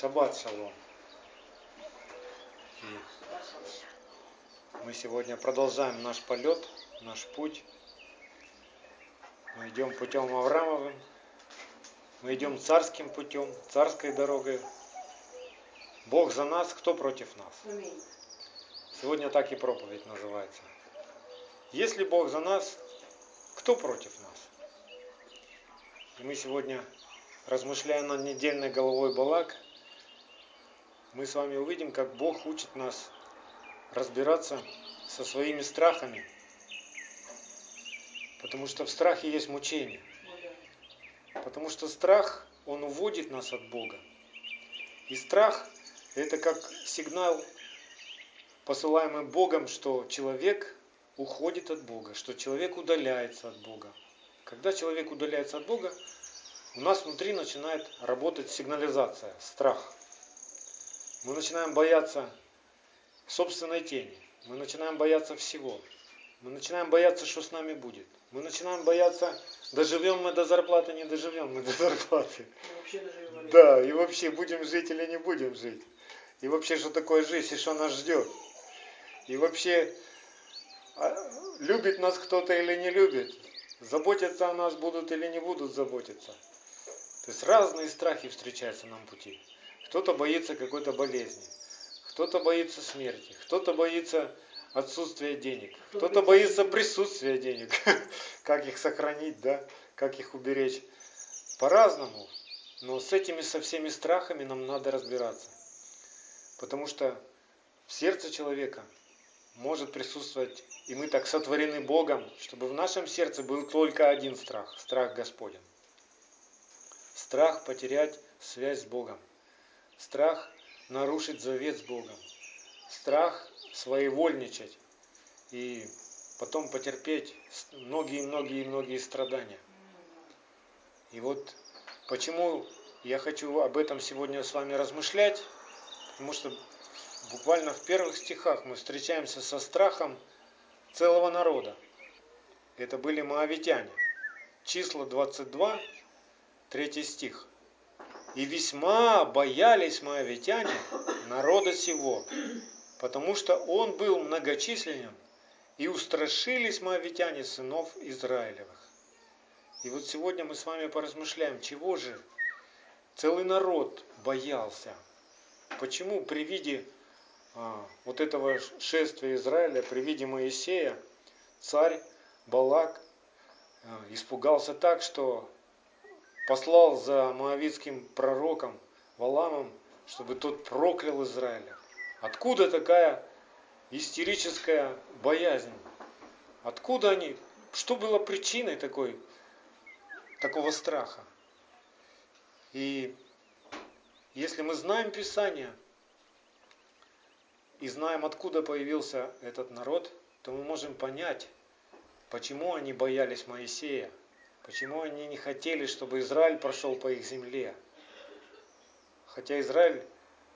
Шаббат шалом. Мы сегодня продолжаем наш полет, наш путь. Мы идем путем Авраамовым. Мы идем царским путем, царской дорогой. Бог за нас, кто против нас? Сегодня так и проповедь называется. Если Бог за нас, кто против нас? И мы сегодня, размышляя над недельной головой Балак, мы с вами увидим, как Бог учит нас разбираться со своими страхами. Потому что в страхе есть мучение. Потому что страх, он уводит нас от Бога. И страх – это как сигнал, посылаемый Богом, что человек уходит от Бога, что человек удаляется от Бога. Когда человек удаляется от Бога, у нас внутри начинает работать сигнализация, страх. Мы начинаем бояться собственной тени. Мы начинаем бояться всего. Мы начинаем бояться, что с нами будет. Мы начинаем бояться, доживем мы до зарплаты, не доживем мы до зарплаты. Да, и вообще будем жить или не будем жить. И вообще, что такое жизнь, и что нас ждет. И вообще, а, любит нас кто-то или не любит, заботиться о нас будут или не будут заботиться. То есть разные страхи встречаются нам пути. Кто-то боится какой-то болезни, кто-то боится смерти, кто-то боится отсутствия денег, кто-то боится присутствия денег, как их сохранить, да, как их уберечь. По-разному. Но с этими со всеми страхами нам надо разбираться. Потому что в сердце человека может присутствовать и мы так сотворены Богом, чтобы в нашем сердце был только один страх, страх Господень. Страх потерять связь с Богом. Страх нарушить завет с Богом. Страх своевольничать и потом потерпеть многие-многие-многие страдания. И вот почему я хочу об этом сегодня с вами размышлять, потому что буквально в первых стихах мы встречаемся со страхом целого народа. Это были моавитяне. Числа 22, 3 стих. «И весьма боялись моавитяне народа сего, потому что он был многочисленен, и устрашились моавитяне сынов Израилевых». И вот сегодня мы с вами поразмышляем, чего же целый народ боялся. Почему при виде а, вот этого шествия Израиля при виде Моисея царь Балак а, испугался так, что послал за моавитским пророком Валамом, чтобы тот проклял Израиля. Откуда такая истерическая боязнь? Откуда они? Что было причиной такой, такого страха? И если мы знаем Писание, и знаем, откуда появился этот народ, то мы можем понять, почему они боялись Моисея, почему они не хотели, чтобы Израиль прошел по их земле. Хотя Израиль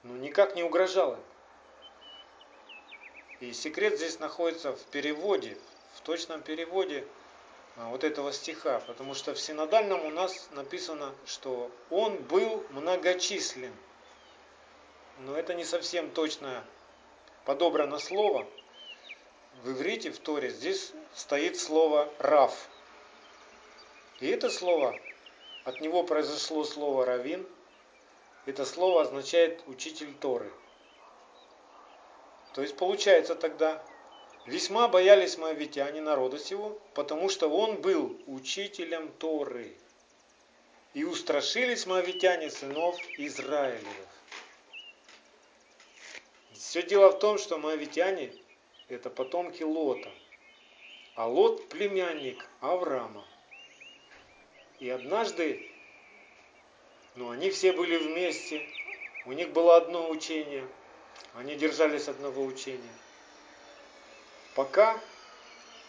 ну, никак не угрожал им. И секрет здесь находится в переводе, в точном переводе а, вот этого стиха, потому что в синодальном у нас написано, что он был многочислен. Но это не совсем точное подобрано слово, в иврите, в Торе, здесь стоит слово «рав». И это слово, от него произошло слово «равин», это слово означает «учитель Торы». То есть получается тогда, весьма боялись моавитяне народа сего, потому что он был учителем Торы. И устрашились моавитяне сынов Израилевых. Все дело в том, что моавитяне – это потомки Лота, а Лот – племянник Авраама. И однажды, ну, они все были вместе, у них было одно учение, они держались одного учения. Пока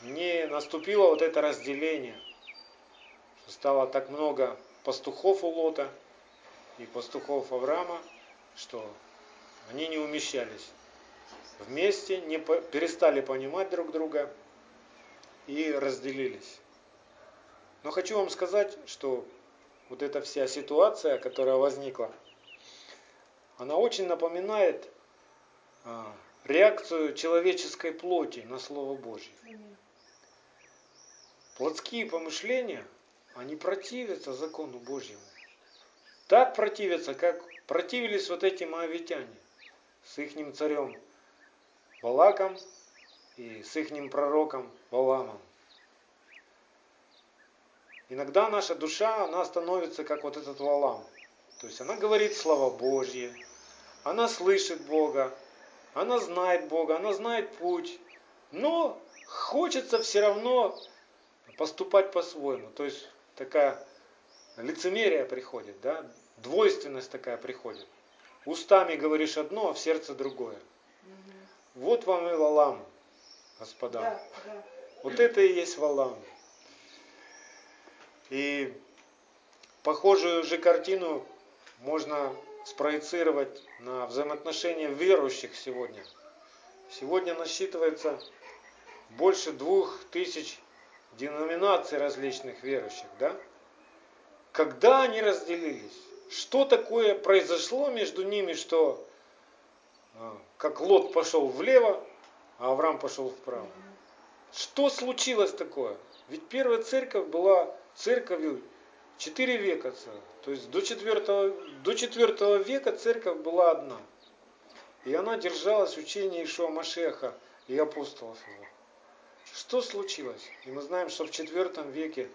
не наступило вот это разделение, стало так много пастухов у Лота и пастухов Авраама, что они не умещались вместе, не перестали понимать друг друга и разделились. Но хочу вам сказать, что вот эта вся ситуация, которая возникла, она очень напоминает а, реакцию человеческой плоти на Слово Божье. Плотские помышления, они противятся закону Божьему. Так противятся, как противились вот эти моавитяне с ихним царем Балаком и с ихним пророком Валамом. Иногда наша душа, она становится как вот этот Валам. То есть она говорит слова Божьи, она слышит Бога, она знает Бога, она знает путь, но хочется все равно поступать по-своему. То есть такая лицемерие приходит, да, двойственность такая приходит. Устами говоришь одно, а в сердце другое. Угу. Вот вам и валам, господа. Да, да. Вот это и есть валам. И похожую же картину можно спроецировать на взаимоотношения верующих сегодня. Сегодня насчитывается больше двух тысяч деноминаций различных верующих, да? Когда они разделились? Что такое произошло между ними, что а, как Лот пошел влево, а Авраам пошел вправо? Что случилось такое? Ведь первая церковь была церковью 4 века целых. То есть до 4, до 4 века церковь была одна. И она держалась учения Ишуа Машеха и апостолов его. Что случилось? И мы знаем, что в IV веке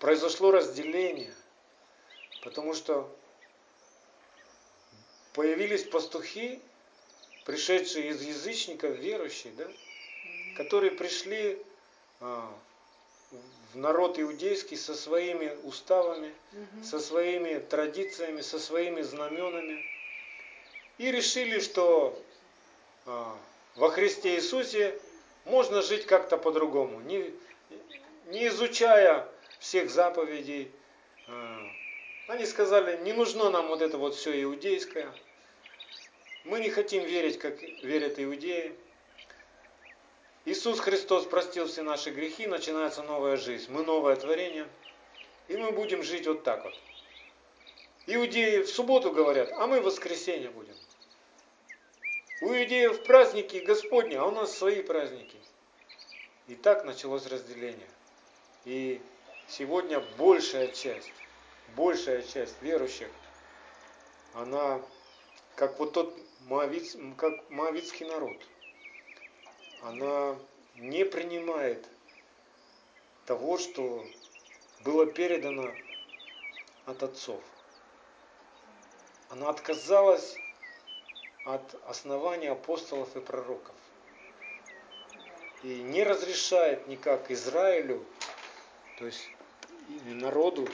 произошло разделение, потому что появились пастухи, пришедшие из язычников, верующие, да, которые пришли а, в народ иудейский со своими уставами, угу. со своими традициями, со своими знаменами. И решили, что а, во Христе Иисусе можно жить как-то по-другому, не, не изучая всех заповедей. А, они сказали, не нужно нам вот это вот все иудейское. Мы не хотим верить, как верят иудеи. Иисус Христос простил все наши грехи, начинается новая жизнь. Мы новое творение, и мы будем жить вот так вот. Иудеи в субботу говорят, а мы в воскресенье будем. У иудеев праздники Господни, а у нас свои праздники. И так началось разделение. И сегодня большая часть, большая часть верующих, она как вот тот моавиц, как моавитский народ – она не принимает того, что было передано от отцов. Она отказалась от основания апостолов и пророков. И не разрешает никак Израилю, то есть народу,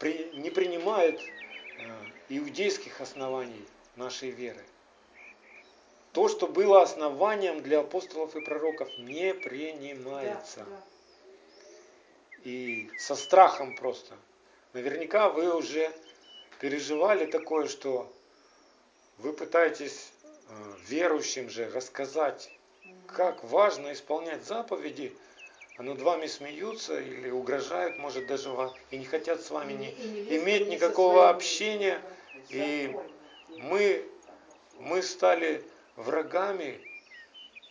а, не принимает а, иудейских оснований нашей веры. То, что было основанием для апостолов и пророков, не принимается. Да, да. И со страхом просто. Наверняка вы уже переживали такое, что вы пытаетесь э, верующим же рассказать, как важно исполнять заповеди, а над вами смеются или угрожают, может даже вам, и не хотят с вами не, иметь никакого общения. И мы, мы стали врагами,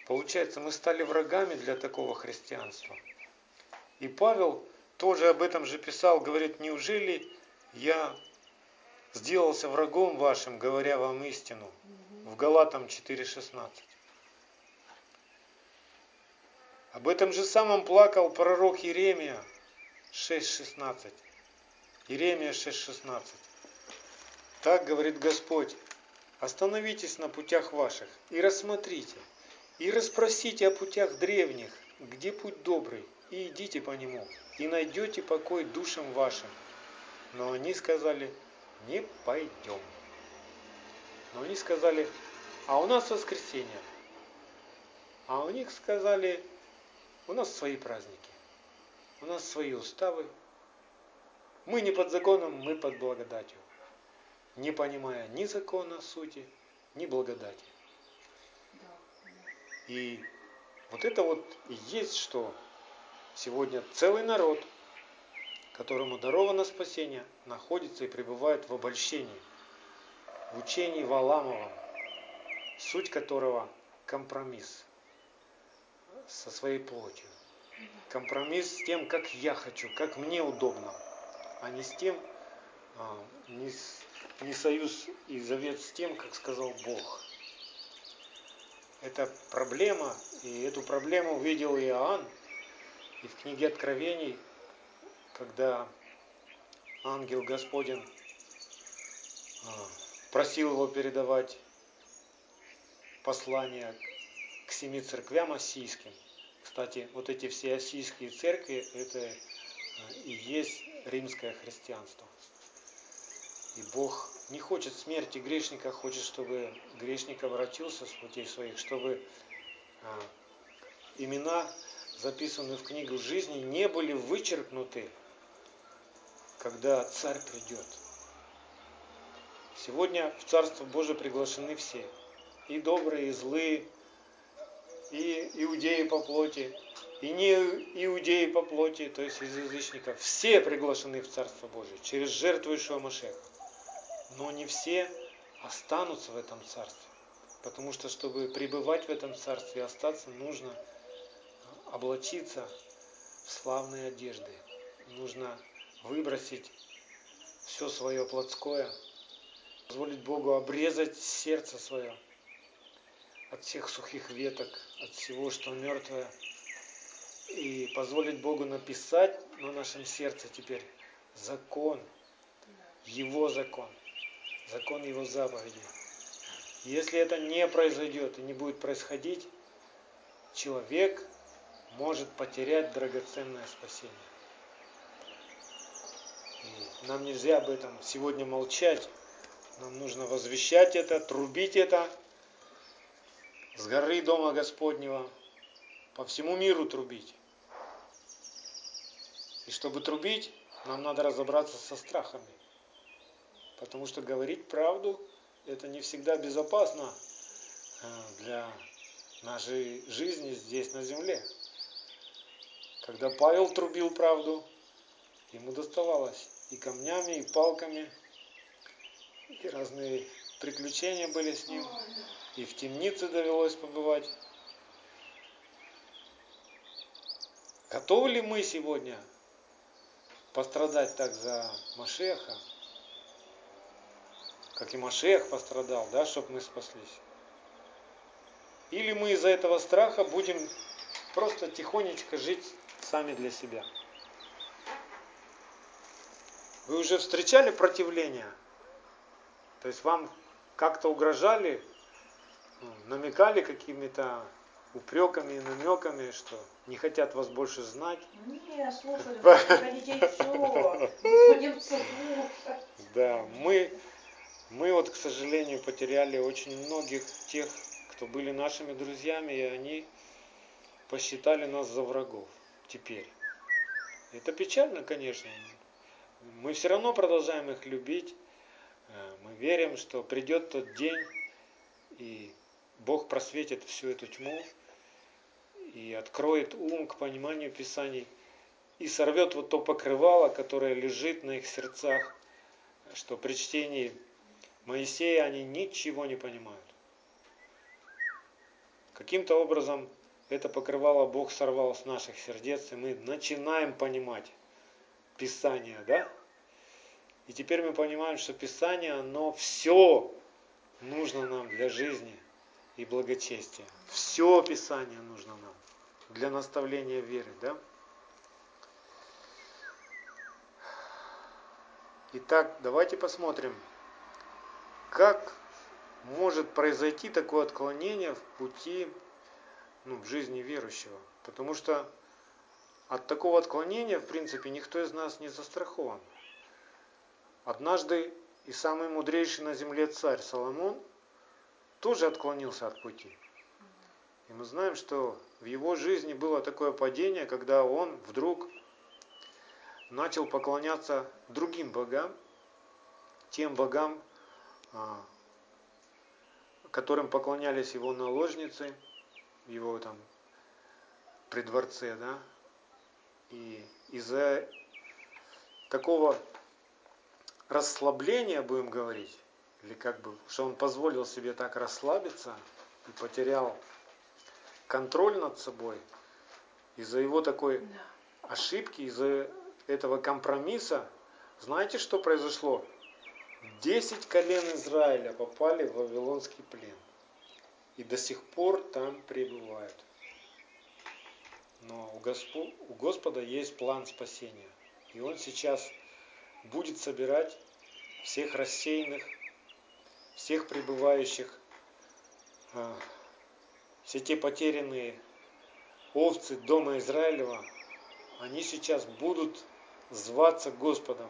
получается, мы стали врагами для такого христианства. И Павел тоже об этом же писал, говорит, неужели я сделался врагом вашим, говоря вам истину? В Галатам 4.16. Об этом же самом плакал пророк Иеремия 6.16. Иеремия 6.16. Так говорит Господь, Остановитесь на путях ваших и рассмотрите, и расспросите о путях древних, где путь добрый, и идите по нему, и найдете покой душам вашим. Но они сказали, не пойдем. Но они сказали, а у нас воскресенье. А у них сказали, у нас свои праздники, у нас свои уставы. Мы не под законом, мы под благодатью не понимая ни закона сути, ни благодати. И вот это вот и есть, что сегодня целый народ, которому даровано спасение, находится и пребывает в обольщении, в учении Валамовом, суть которого компромисс со своей плотью. Компромисс с тем, как я хочу, как мне удобно, а не с тем, а, не, не союз и завет с тем, как сказал Бог. Это проблема, и эту проблему увидел Иоанн, и в книге Откровений, когда ангел Господень а, просил его передавать послание к семи церквям осийским. Кстати, вот эти все осийские церкви, это а, и есть римское христианство. И Бог не хочет смерти грешника, хочет, чтобы грешник обратился с путей своих, чтобы а, имена, записанные в книгу жизни, не были вычеркнуты, когда царь придет. Сегодня в Царство Божие приглашены все. И добрые, и злые, и иудеи по плоти, и не иудеи по плоти, то есть из язычников. Все приглашены в Царство Божие через жертву Ишуа Машеха. Но не все останутся в этом Царстве. Потому что, чтобы пребывать в этом Царстве и остаться, нужно облачиться в славные одежды. Нужно выбросить все свое плотское, позволить Богу обрезать сердце свое от всех сухих веток, от всего, что мертвое, и позволить Богу написать на нашем сердце теперь закон, Его закон, закон Его заповеди. Если это не произойдет и не будет происходить, человек может потерять драгоценное спасение. И нам нельзя об этом сегодня молчать. Нам нужно возвещать это, трубить это с горы Дома Господнего, по всему миру трубить. И чтобы трубить, нам надо разобраться со страхами. Потому что говорить правду это не всегда безопасно э, для нашей жизни здесь на земле. Когда Павел трубил правду, ему доставалось и камнями, и палками, и разные приключения были с ним, и в темнице довелось побывать. Готовы ли мы сегодня пострадать так за Машеха, как и Машех пострадал, да, чтобы мы спаслись? Или мы из-за этого страха будем просто тихонечко жить сами для себя? Вы уже встречали противление? То есть вам как-то угрожали, ну, намекали какими-то упреками и намеками, что не хотят вас больше знать. Не, слушали, приходите все, будем слушать. Да, мы, мы вот, к сожалению, потеряли очень многих тех, кто были нашими друзьями, и они посчитали нас за врагов теперь. Это печально, конечно. Мы все равно продолжаем их любить. Э, мы верим, что придет тот день, и Бог просветит всю эту тьму и откроет ум к пониманию Писаний и сорвет вот то покрывало, которое лежит на их сердцах, что при чтении Моисея они ничего не понимают. Каким-то образом это покрывало Бог сорвал с наших сердец, и мы начинаем понимать Писание, да? И теперь мы понимаем, что Писание, оно все нужно нам для жизни и благочестия. Все Писание нужно нам для наставления веры, да? Итак, давайте посмотрим, как может произойти такое отклонение в пути, ну, в жизни верующего. Потому что от такого отклонения, в принципе, никто из нас не застрахован. Однажды и самый мудрейший на земле царь Соломон тоже отклонился от пути. И мы знаем, что в его жизни было такое падение, когда он вдруг начал поклоняться другим богам, тем богам, которым поклонялись его наложницы, его там при дворце, да, и из-за такого расслабления, будем говорить, или как бы, что он позволил себе так расслабиться и потерял контроль над собой из-за его такой Да. ошибки, из-за этого компромисса, знаете, что произошло? Десять колен Израиля попали в Вавилонский плен. И до сих пор там пребывают. Но у, Госпо- у Господа есть план спасения. И Он сейчас будет собирать всех рассеянных, всех пребывающих, а, все те потерянные овцы дома Израилева, они сейчас будут зваться Господом,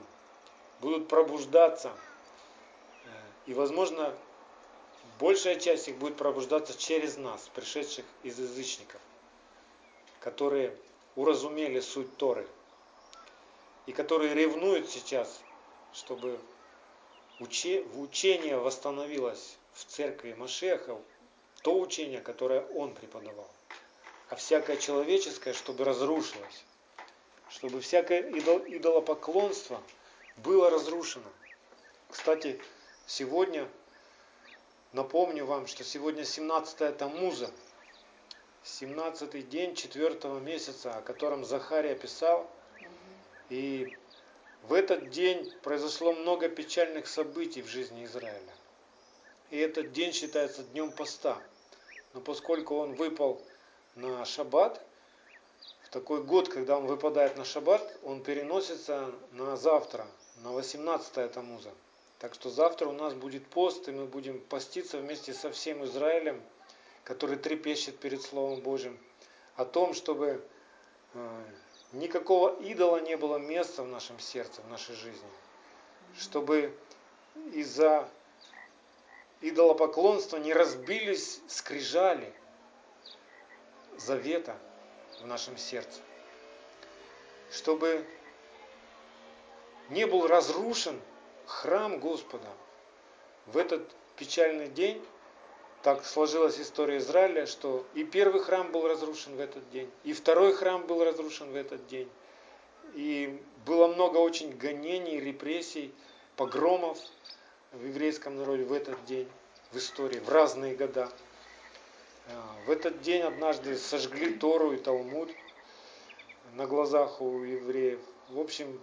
будут пробуждаться. И, возможно, большая часть их будет пробуждаться через нас, пришедших из язычников, которые уразумели суть Торы и которые ревнуют сейчас, чтобы учение восстановилось в церкви Машеха то учение, которое он преподавал. А всякое человеческое, чтобы разрушилось. Чтобы всякое идол- идолопоклонство было разрушено. Кстати, сегодня, напомню вам, что сегодня 17 Тамуза, 17 день 4 месяца, о котором Захария писал, и в этот день произошло много печальных событий в жизни Израиля. И этот день считается днем поста. Но поскольку он выпал на шаббат, в такой год, когда он выпадает на шаббат, он переносится на завтра, на 18 Тамуза. Так что завтра у нас будет пост, и мы будем поститься вместе со всем Израилем, который трепещет перед Словом Божьим, о том, чтобы э, никакого идола не было места в нашем сердце, в нашей жизни. Чтобы из-за идолопоклонства не разбились скрижали завета в нашем сердце. Чтобы не был разрушен храм Господа. В этот печальный день так сложилась история Израиля, что и первый храм был разрушен в этот день, и второй храм был разрушен в этот день. И было много очень гонений, репрессий, погромов в еврейском народе в этот день, в истории, в разные года. А, В этот день однажды сожгли Тору и Талмуд на глазах у евреев. В общем,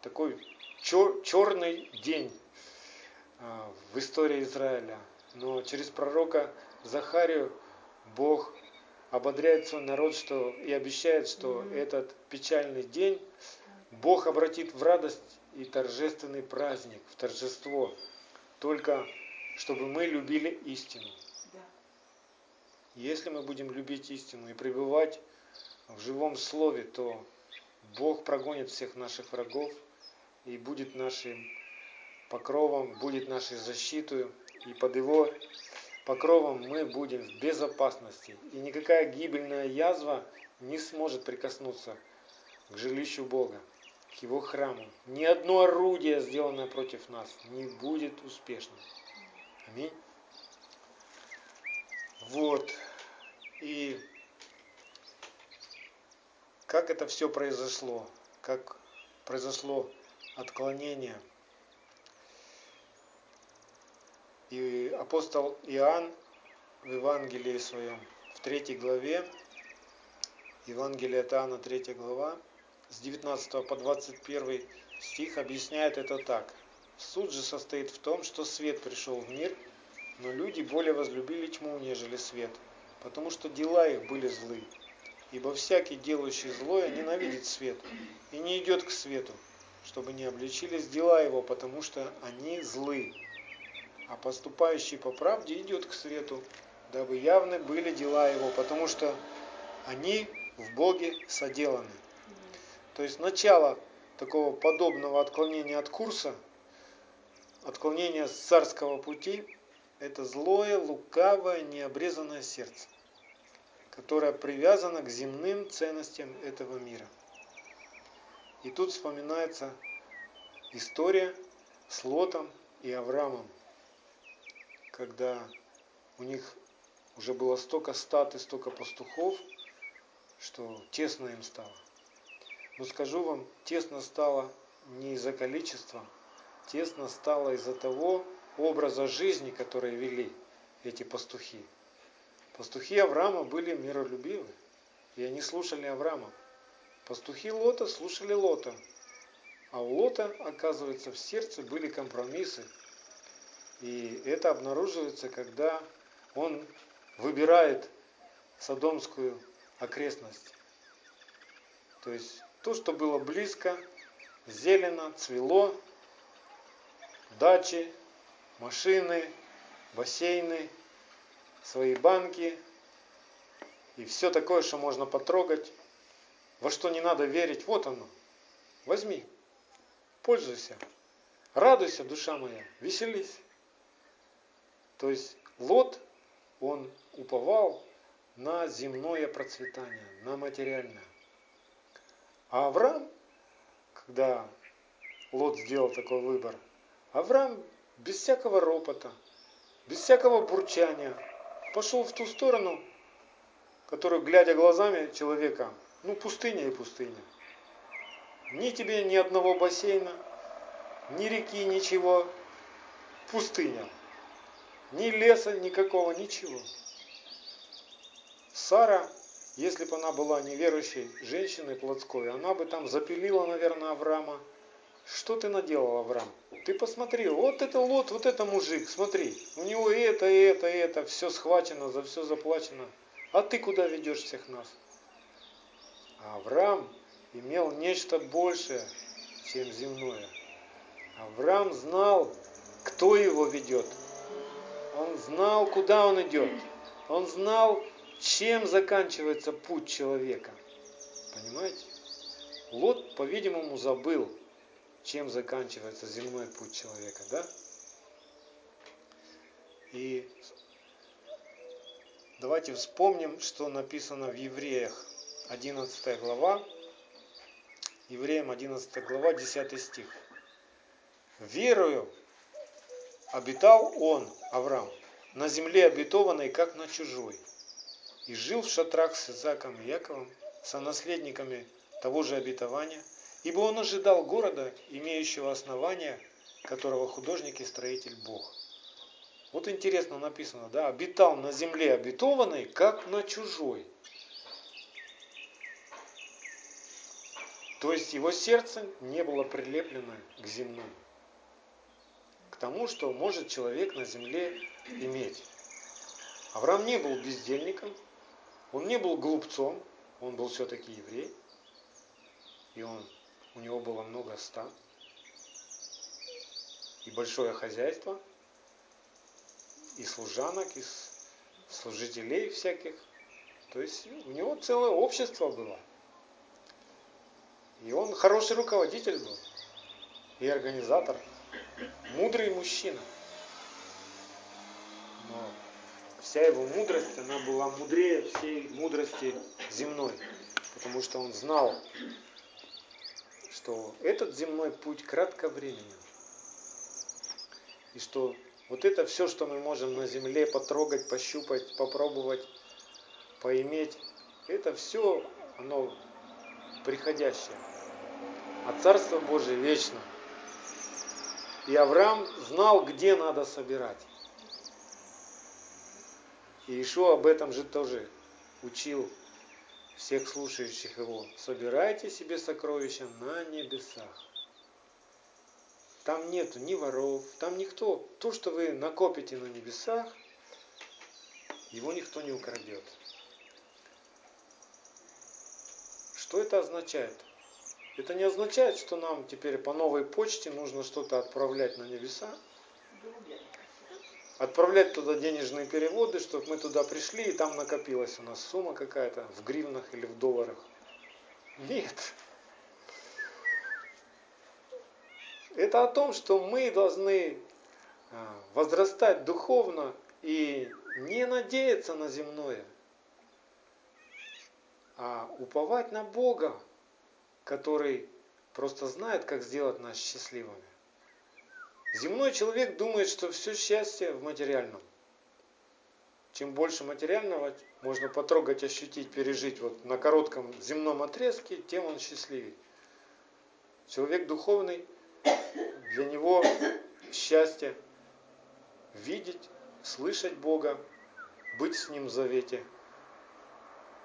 такой черный день а, в истории Израиля. Но через пророка Захарию Бог ободряет свой народ что, и обещает, что Мгм. этот печальный день Бог обратит в радость и торжественный праздник, в торжество. Только чтобы мы любили истину. Да. Если мы будем любить истину и пребывать в живом слове, то Бог прогонит всех наших врагов и будет нашим покровом, будет нашей защитой, и под его покровом мы будем в безопасности. И никакая гибельная язва не сможет прикоснуться к жилищу Бога, к его храму. Ни одно орудие, сделанное против нас, не будет успешным. Аминь. Вот. И как это все произошло? Как произошло отклонение? И апостол Иоанн в Евангелии своем, в третьей главе, Евангелие от Иоанна, 3 глава, с 19 по 21 стих объясняет это так. Суд же состоит в том, что свет пришел в мир, но люди более возлюбили тьму, нежели свет, потому что дела их были злы. Ибо всякий, делающий злое, ненавидит свет и не идет к свету, чтобы не обличились дела его, потому что они злы. А поступающий по правде идет к свету, дабы явны были дела его, потому что они в Боге соделаны. То есть начало такого подобного отклонения от курса, отклонения с царского пути, это злое, лукавое, необрезанное сердце, которое привязано к земным ценностям этого мира. И тут вспоминается история с Лотом и Авраамом, когда у них уже было столько стат и столько пастухов, что тесно им стало. Но скажу вам, тесно стало не из-за количества, тесно стало из-за того образа жизни, который вели эти пастухи. Пастухи Авраама были миролюбивы, и они слушали Авраама. Пастухи Лота слушали Лота. А у Лота, оказывается, в сердце были компромиссы. И это обнаруживается, когда он выбирает Содомскую окрестность. То есть то, что было близко, зелено, цвело, дачи, машины, бассейны, свои банки и все такое, что можно потрогать, во что не надо верить, вот оно. Возьми, пользуйся, радуйся, душа моя, веселись. То есть Лот, он уповал на земное процветание, на материальное. А Авраам, когда Лот сделал такой выбор, Авраам без всякого ропота, без всякого бурчания пошел в ту сторону, которую, глядя глазами человека, ну пустыня и пустыня. Ни тебе ни одного бассейна, ни реки, ничего. Пустыня. Ни леса никакого, ничего. Сара, если бы она была неверующей женщиной плотской, она бы там запилила, наверное, Авраама. Что ты наделал, Авраам? Ты посмотри, вот это лот, вот это мужик, смотри. У него и это, и это, и это, все схвачено, за все заплачено. А ты куда ведешь всех нас? А Авраам имел нечто большее, чем земное. Авраам знал, кто его ведет. Он знал, куда он идет. Он знал, чем заканчивается путь человека. Понимаете? Лот, по-видимому, забыл, чем заканчивается земной путь человека, да? И давайте вспомним, что написано в Евреях, 11 глава, Евреям 11 глава, 10 стих. Верую обитал он, Авраам, на земле обетованной, как на чужой, и жил в шатрах с Исааком и Яковом, со наследниками того же обетования, ибо он ожидал города, имеющего основания, которого художник и строитель Бог. Вот интересно написано, да, обитал на земле обетованной, как на чужой. То есть его сердце не было прилеплено к земному тому, что может человек на земле иметь. Авраам не был бездельником, он не был глупцом, он был все-таки еврей, и он, у него было много ста, и большое хозяйство, и служанок, и служителей всяких. То есть у него целое общество было. И он хороший руководитель был, и организатор – мудрый мужчина. Но вся его мудрость, она была мудрее всей мудрости земной. Потому что он знал, что этот земной путь кратковременен. И что вот это все, что мы можем на земле потрогать, пощупать, попробовать, поиметь, это все, оно приходящее. А Царство Божие вечно – и Авраам знал, где надо собирать. И Ишуа об этом же тоже учил всех слушающих его. Собирайте себе сокровища на небесах. Там нету ни воров, там никто. То, что вы накопите на небесах, его никто не украдет. Что это означает? Это не означает, что нам теперь по новой почте нужно что-то отправлять на небеса. Отправлять туда денежные переводы, чтобы мы туда пришли, и там накопилась у нас сумма какая-то в гривнах или в долларах. Нет. Это о том, что мы должны а, возрастать духовно и не надеяться на земное, а уповать на Бога, который просто знает, как сделать нас счастливыми. Земной человек думает, что все счастье в материальном. чем больше материального можно потрогать, ощутить, пережить вот на коротком земном отрезке, тем он счастливее. Человек духовный, для него счастье видеть, слышать Бога, быть с Ним в завете.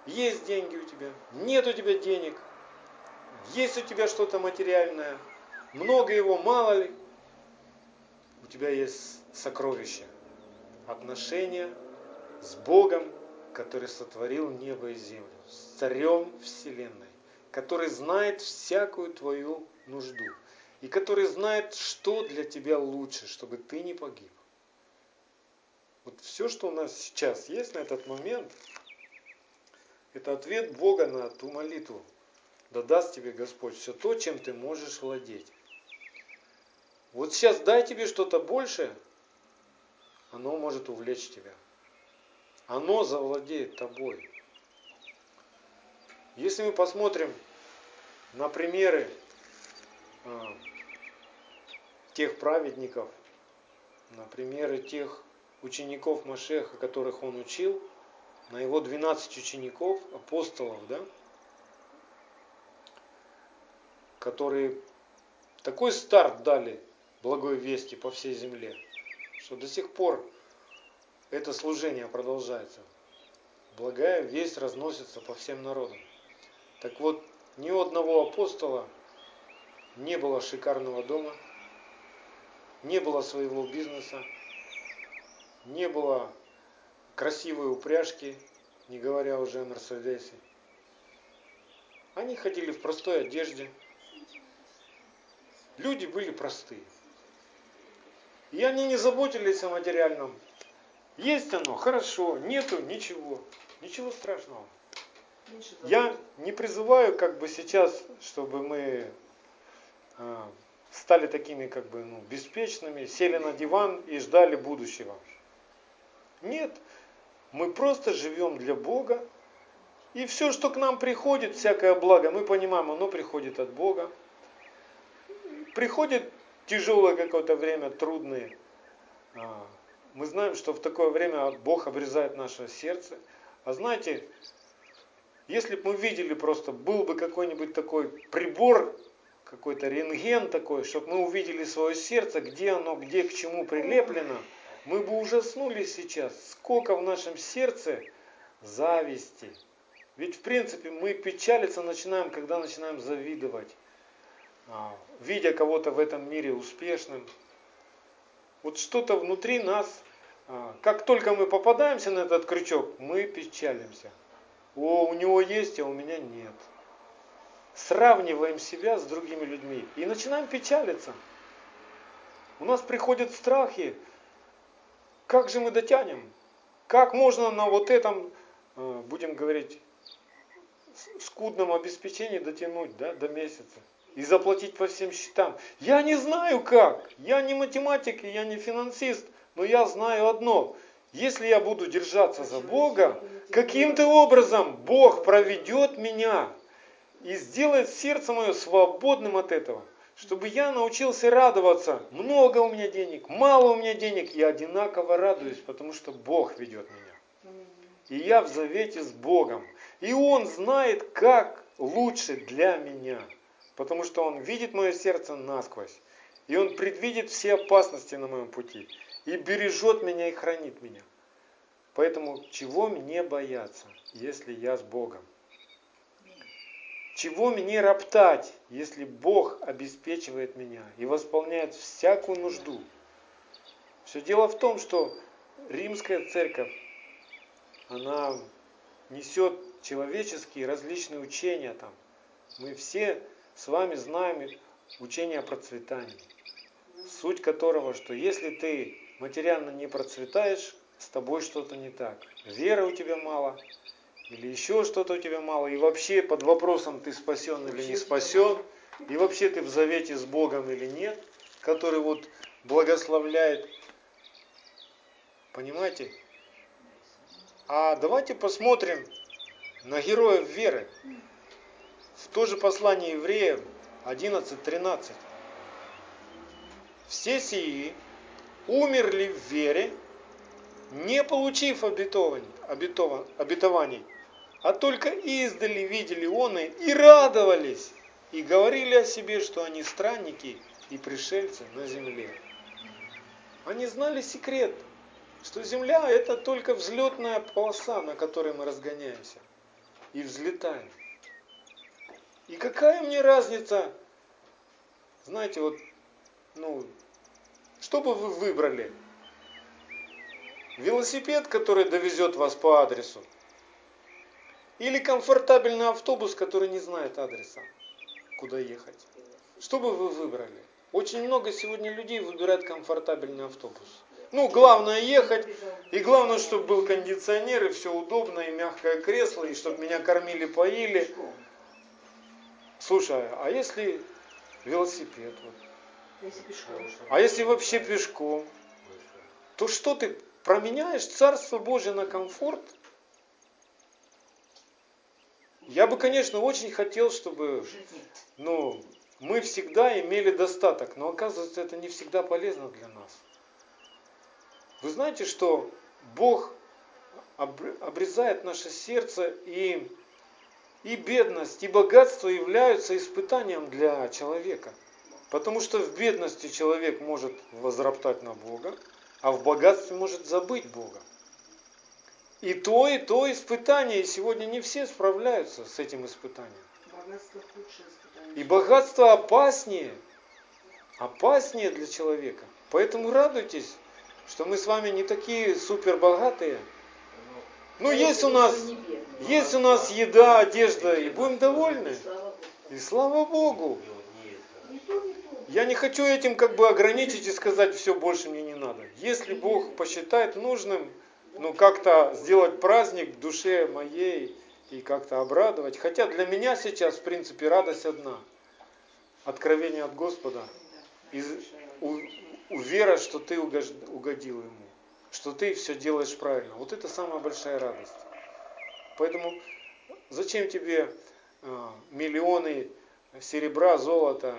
Есть деньги у тебя, нет у тебя денег, есть у тебя что-то материальное, много его, мало ли, у тебя есть сокровище, отношения с Богом, который сотворил небо и землю, с царем вселенной, который знает всякую твою нужду и который знает, что для тебя лучше, чтобы ты не погиб. Вот все, что у нас сейчас есть на этот момент, это ответ Бога на ту молитву. Да даст тебе Господь все то, чем ты можешь владеть. Вот сейчас дай тебе что-то большее, оно может увлечь тебя. Оно завладеет тобой. Если мы посмотрим на примеры э, тех праведников, на примеры тех учеников Машеха, которых он учил, на его 12 учеников, апостолов, да, которые такой старт дали благой вести по всей земле, что до сих пор это служение продолжается. Благая весть разносится по всем народам. Так вот, ни у одного апостола не было шикарного дома, не было своего бизнеса, не было красивой упряжки, не говоря уже о Мерседесе. Они ходили в простой одежде. Люди были простые. И они не заботились о материальном. Есть оно, хорошо, нету, ничего. Ничего страшного. Я не призываю как бы сейчас, чтобы мы а, стали такими как бы ну, беспечными, сели на диван и ждали будущего. Нет, мы просто живем для Бога. И все, что к нам приходит, всякое благо, мы понимаем, оно приходит от Бога. Приходит тяжелое какое-то время, трудное. А, мы знаем, что в такое время Бог обрезает наше сердце. А знаете, если бы мы видели просто, был бы какой-нибудь такой прибор, какой-то рентген такой, чтобы мы увидели свое сердце, где оно, где к чему прилеплено – мы бы ужаснули сейчас, сколько в нашем сердце зависти. Ведь в принципе мы печалиться начинаем, когда начинаем завидовать, видя кого-то в этом мире успешным. Вот что-то внутри нас, а, как только мы попадаемся на этот крючок, мы печалимся. О, у него есть, а у меня нет. Сравниваем себя с другими людьми и начинаем печалиться. У нас приходят страхи, как же мы дотянем? Как можно на вот этом, э, будем говорить, скудном обеспечении дотянуть да, до месяца? И заплатить по всем счетам. Я не знаю как. Я не математик, я не финансист. Но я знаю одно. Если я буду держаться за Бога, каким-то образом Бог проведет меня и сделает сердце мое свободным от этого чтобы я научился радоваться. Много у меня денег, мало у меня денег, я одинаково радуюсь, потому что Бог ведет меня. И я в завете с Богом. И Он знает, как лучше для меня. Потому что Он видит мое сердце насквозь. И Он предвидит все опасности на моем пути. И бережет меня и хранит меня. Поэтому чего мне бояться, если я с Богом? Чего мне роптать, если Бог обеспечивает меня и восполняет всякую нужду? Все дело в том, что римская церковь, она несет человеческие различные учения там. Мы все с вами знаем учение о процветании. Суть которого, что если ты материально не процветаешь, с тобой что-то не так. Веры у тебя мало, или еще что-то у тебя мало, и вообще под вопросом ты спасен или не спасен, и вообще ты в завете с Богом или нет, который вот благословляет. Понимаете? А давайте посмотрим на героев веры. В то же послание евреев 11.13. Все сии умерли в вере, не получив обетований, обетован, обетований, а только издали видели он и радовались, и говорили о себе, что они странники и пришельцы на земле. Они знали секрет, что земля это только взлетная полоса, на которой мы разгоняемся и взлетаем. И какая мне разница, знаете, вот, ну, что бы вы выбрали? Велосипед, который довезет вас по адресу? Или комфортабельный автобус, который не знает адреса, куда ехать? Что бы вы выбрали? Очень много сегодня людей выбирают комфортабельный автобус. Ну, главное ехать, и главное, чтобы был кондиционер, и все удобно, и мягкое кресло, и чтобы меня кормили, поили. Слушай, а если велосипед? Вот? Если пешком. А если вообще пешком? То что ты променяешь Царство Божье на комфорт? Я бы, конечно, очень хотел, чтобы ну, мы всегда имели достаток, но оказывается, это не всегда полезно для нас. Вы знаете, что Бог об- обрезает наше сердце, и, и бедность, и богатство являются испытанием для человека. Потому что в бедности человек может возроптать на Бога, а в богатстве может забыть Бога. И то, и то испытание, и сегодня не все справляются с этим испытанием. Богатство худшее испытание. И богатство опаснее, опаснее для человека. Поэтому радуйтесь, что мы с вами не такие супер богатые. Ну, есть у нас. Есть у нас еда, одежда, и будем довольны. И слава Богу. Я не хочу этим как бы ограничить и сказать, все, больше мне не надо. Если Бог посчитает нужным, ну, как-то сделать праздник в душе моей и как-то обрадовать. Хотя для меня сейчас, в принципе, радость одна. Откровение от Господа. Да. Из, у, вера, что ты угодил ему, что ты все делаешь правильно. Вот это самая большая радость. Поэтому зачем тебе а, миллионы серебра, золота,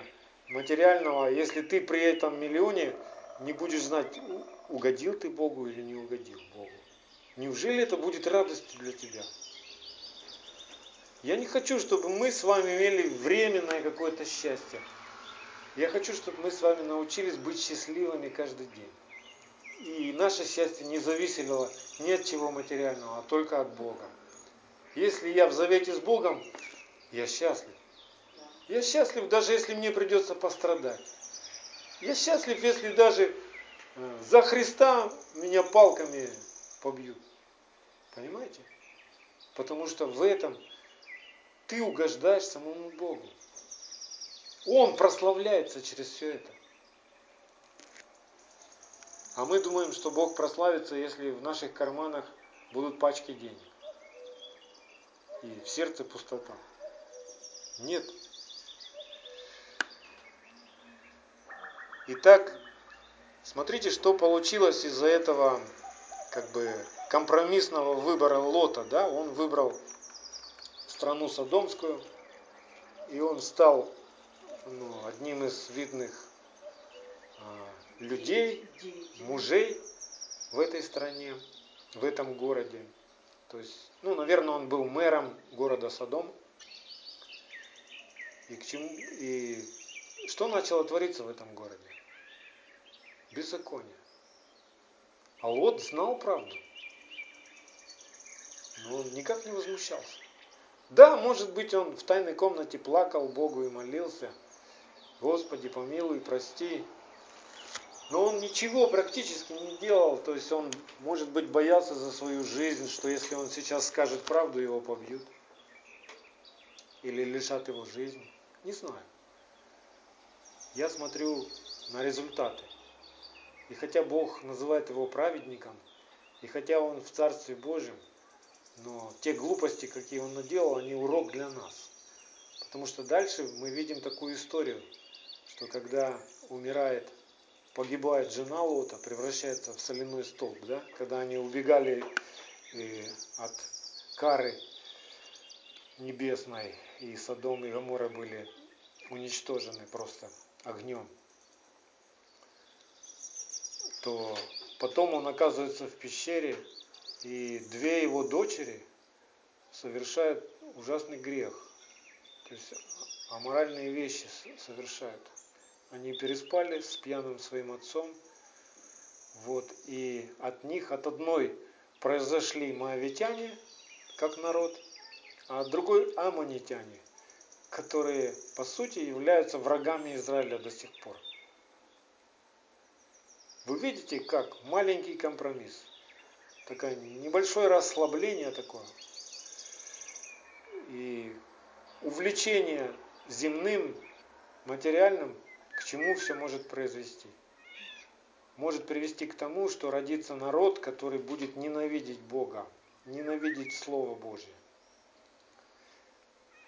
материального, если ты при этом миллионе не будешь знать, угодил ты Богу или не угодил Богу. Неужели это будет радостью для тебя? Я не хочу, чтобы мы с вами имели временное какое-то счастье. Я хочу, чтобы мы с вами научились быть счастливыми каждый день. И наше счастье не зависело ни от чего материального, а только от Бога. Если я в завете с Богом, я счастлив. Я счастлив, даже если мне придется пострадать. Я счастлив, если даже э, за Христа меня палками побьют. Понимаете? Потому что в этом ты угождаешь самому Богу. Он прославляется через все это. А мы думаем, что Бог прославится, если в наших карманах будут пачки денег. И в сердце пустота. Нет. Итак, смотрите, что получилось из-за этого как бы компромиссного выбора Лота. Да? Он выбрал страну Содомскую, и он стал ну, одним из видных а, людей, мужей в этой стране, в этом городе. То есть, ну, наверное, он был мэром города Содом. И к чему и что начало твориться в этом городе? Беззаконие. А Лот знал правду. Но он никак не возмущался. Да, может быть, он в тайной комнате плакал Богу и молился. Господи, помилуй, прости. Но он ничего практически не делал, то есть он, может быть, боялся за свою жизнь, что если он сейчас скажет правду, его побьют. Или лишат его жизни. Не знаю. Я смотрю на результаты. И хотя Бог называет его праведником, и хотя он в Царстве Божьем, но те глупости, какие он наделал, они урок для нас. Потому что дальше мы видим такую историю, что когда умирает погибает жена Лота, превращается в соляной столб, да? когда они убегали э, от кары небесной, и Содом и Гоморра были уничтожены просто огнем, то потом он оказывается в пещере, и две его дочери совершают ужасный грех. То есть аморальные вещи совершают. Они переспали с пьяным своим отцом. Вот, и от них, от одной произошли моавитяне, как народ, а от другой амонитяне, которые, по сути, являются врагами Израиля до сих пор. Вы видите, как маленький компромисс, такое небольшое расслабление такое, и увлечение земным, материальным, к чему все может произвести. Может привести к тому, что родится народ, который будет ненавидеть Бога, ненавидеть Слово Божье.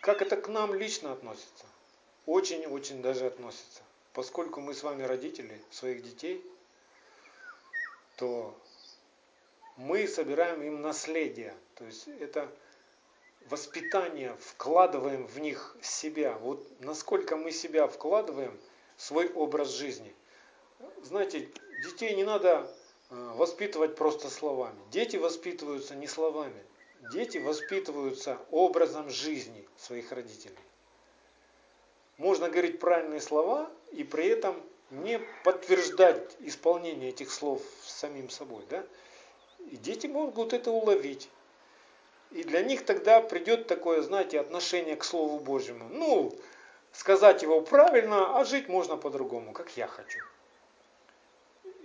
Как это к нам лично относится? Очень-очень даже относится. Поскольку мы с вами родители своих детей, то мы собираем им наследие. То есть это воспитание, вкладываем в них себя. Вот насколько мы себя вкладываем свой образ жизни. Знаете, детей не надо э, воспитывать просто словами. Дети воспитываются не словами. Дети воспитываются образом жизни своих родителей. Можно говорить правильные слова и при этом не подтверждать исполнение этих слов самим собой. Да? И дети могут это уловить. И для них тогда придет такое, знаете, отношение к Слову Божьему. Ну, сказать его правильно, а жить можно по-другому, как я хочу.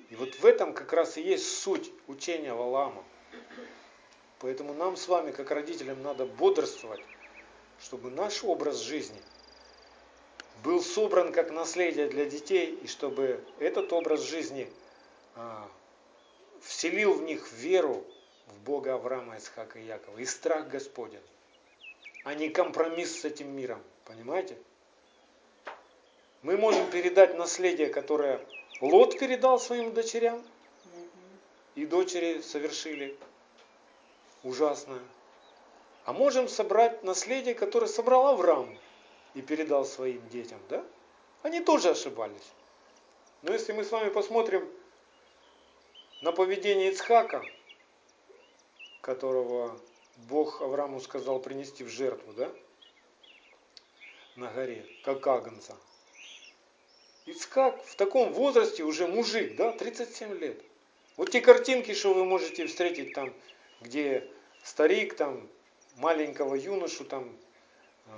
И вот в этом как раз и есть суть учения Валаама. Поэтому нам с вами, как родителям, надо бодрствовать, чтобы наш образ жизни – был собран как наследие для детей, и чтобы этот образ жизни а, вселил в них веру в Бога Авраама, Исхака и Якова, и страх Господен, а не компромисс с этим миром. Понимаете? Мы можем передать наследие, которое Лот передал своим дочерям, и дочери совершили ужасное. А можем собрать наследие, которое собрал Авраам и передал своим детям, да? Они тоже ошибались. Но если мы с вами посмотрим на поведение Ицхака, которого Бог Аврааму сказал принести в жертву, да? На горе, как агнца. Ицхак в таком возрасте уже мужик, да, 37 лет. Вот те картинки, что вы можете встретить там, где старик там маленького юношу там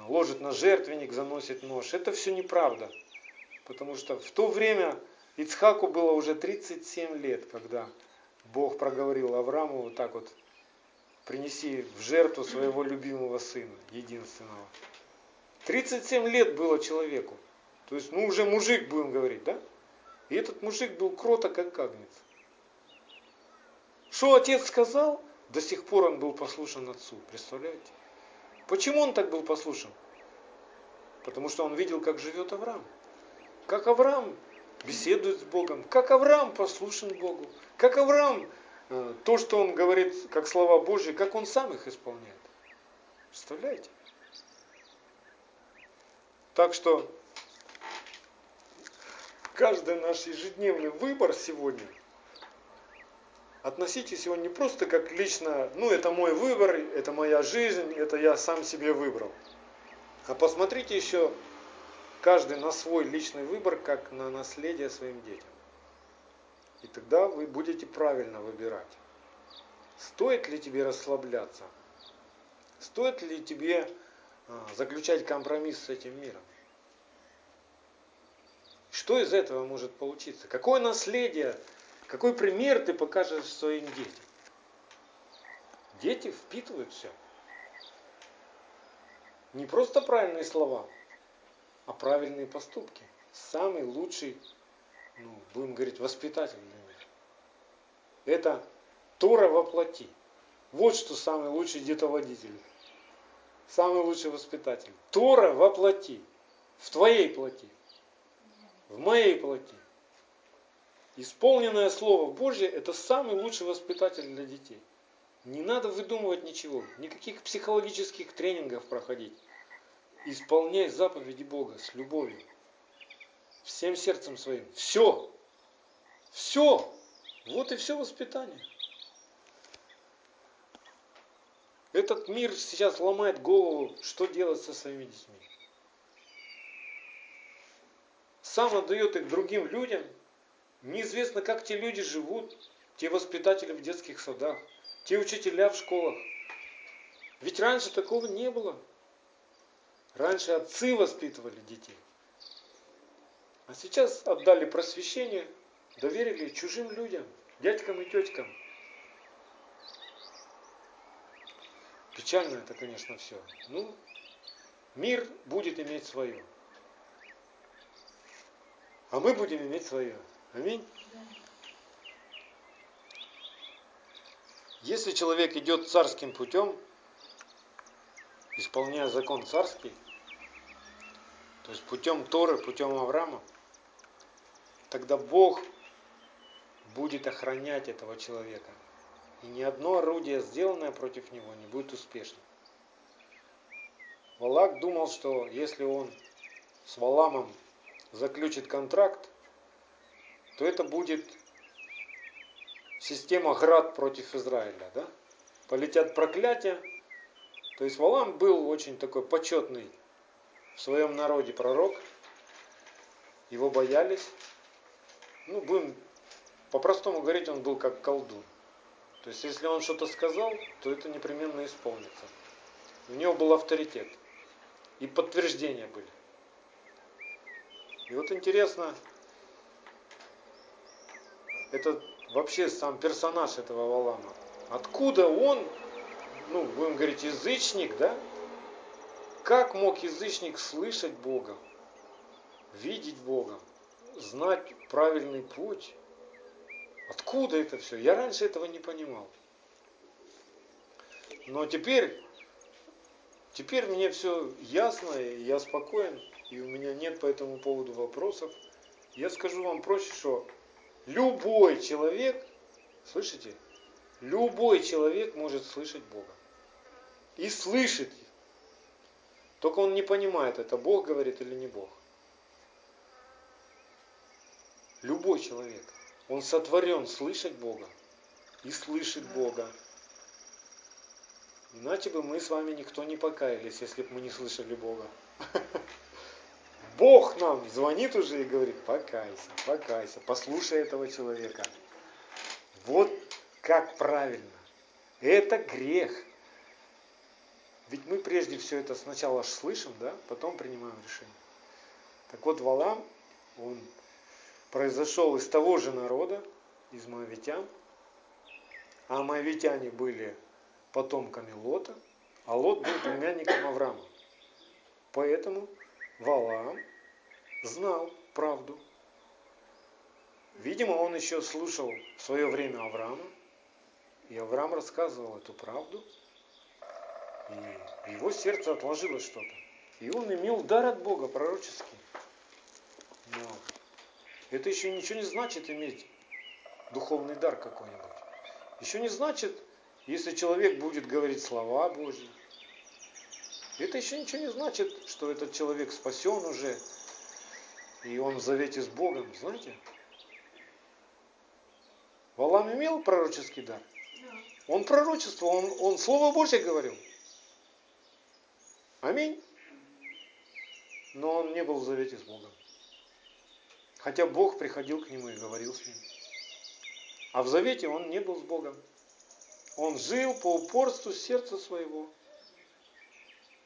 ложит на жертвенник, заносит нож. Это все неправда. Потому что в то время Ицхаку было уже 37 лет, когда Бог проговорил Аврааму вот так вот, принеси в жертву своего любимого сына, единственного. 37 лет было человеку. То есть, ну уже мужик, будем говорить, да? И этот мужик был кроток, как агнец. Что отец сказал, до сих пор он был послушан отцу, представляете? Почему он так был послушен? Потому что он видел, как живет Авраам. Как Авраам беседует с Богом, как Авраам послушен Богу, как Авраам э, то, что он говорит, как слова Божьи, как он сам их исполняет. Представляете? Так что каждый наш ежедневный выбор сегодня – относитесь его не просто как лично, ну это мой выбор, это моя жизнь, это я сам себе выбрал. А посмотрите еще каждый на свой личный выбор, как на наследие своим детям. И тогда вы будете правильно выбирать. Стоит ли тебе расслабляться? Стоит ли тебе а, заключать компромисс с этим миром? Что из этого может получиться? Какое наследие какой пример ты покажешь своим детям? Дети впитывают все. Не просто правильные слова, а правильные поступки. Самый лучший, ну, будем говорить, воспитатель для. Это Тора воплоти. Вот что самый лучший детоводитель. Самый лучший воспитатель. Тора воплоти. В твоей плоти. В моей плоти. Исполненное Слово Божье – это самый лучший воспитатель для детей. Не надо выдумывать ничего, никаких психологических тренингов проходить. Исполняй заповеди Бога с любовью, всем сердцем своим. Все, все, Вот и все воспитание. Этот мир сейчас ломает голову, что делать со своими детьми. Сам отдает их другим людям. Неизвестно, как те люди живут, те воспитатели в детских садах, те учителя в школах. Ведь раньше такого не было. Раньше отцы воспитывали детей. А сейчас отдали просвещение, доверили чужим людям, дядькам и теткам. Печально это, конечно, все. Ну, мир будет иметь свое. А мы будем иметь свое. Аминь. Если человек идет царским путем, исполняя закон царский, то есть путем Торы, путем Авраама, тогда Бог будет охранять этого человека. И ни одно орудие, сделанное против него, не будет успешным. Валак думал, что если он с Валамом заключит контракт, то это будет система град против Израиля. Да? Полетят проклятия. То есть Валам был очень такой почетный в своем народе пророк, его боялись. Ну, будем по-простому говорить, он был как колдун. То есть, если он что-то сказал, то это непременно исполнится. У него был авторитет. И подтверждения были. И вот интересно, это вообще сам персонаж этого Валама. Откуда он, ну, будем говорить, язычник, да? Как мог язычник слышать Бога, видеть Бога, знать правильный путь? Откуда это все? Я раньше этого не понимал. Но теперь, теперь мне все ясно, и я спокоен, и у меня нет по этому поводу вопросов. Я скажу вам проще, что любой человек, слышите, любой человек может слышать Бога. И слышит только он не понимает, это Бог говорит или не Бог. Любой человек. Он сотворен слышать Бога и слышит Бога. Иначе бы мы с вами никто не покаялись, если бы мы не слышали Бога. Бог нам звонит уже и говорит, покайся, покайся, послушай этого человека. Вот как правильно. Это грех. Ведь мы прежде все это сначала слышим, да, потом принимаем решение. Так вот, Валам, он произошел из того же народа, из Моавитян, а Моавитяне были потомками Лота, а Лот был племянником Авраама. Поэтому Валам знал правду. Видимо, он еще слушал в свое время Авраама, и Авраам рассказывал эту правду – и в его сердце отложилось что-то. И он имел дар от Бога пророческий. Но это еще ничего не значит иметь духовный дар какой-нибудь. Еще не значит, если человек будет говорить слова Божьи. Это еще ничего не значит, что этот человек спасен уже, и он в завете с Богом, знаете? Валам имел пророческий дар. Он пророчествовал, он, он Слово Божье говорил. Аминь. Но он не был в завете с Богом. Хотя Бог приходил к нему и говорил с ним. А в завете он не был с Богом. Он жил по упорству сердца своего.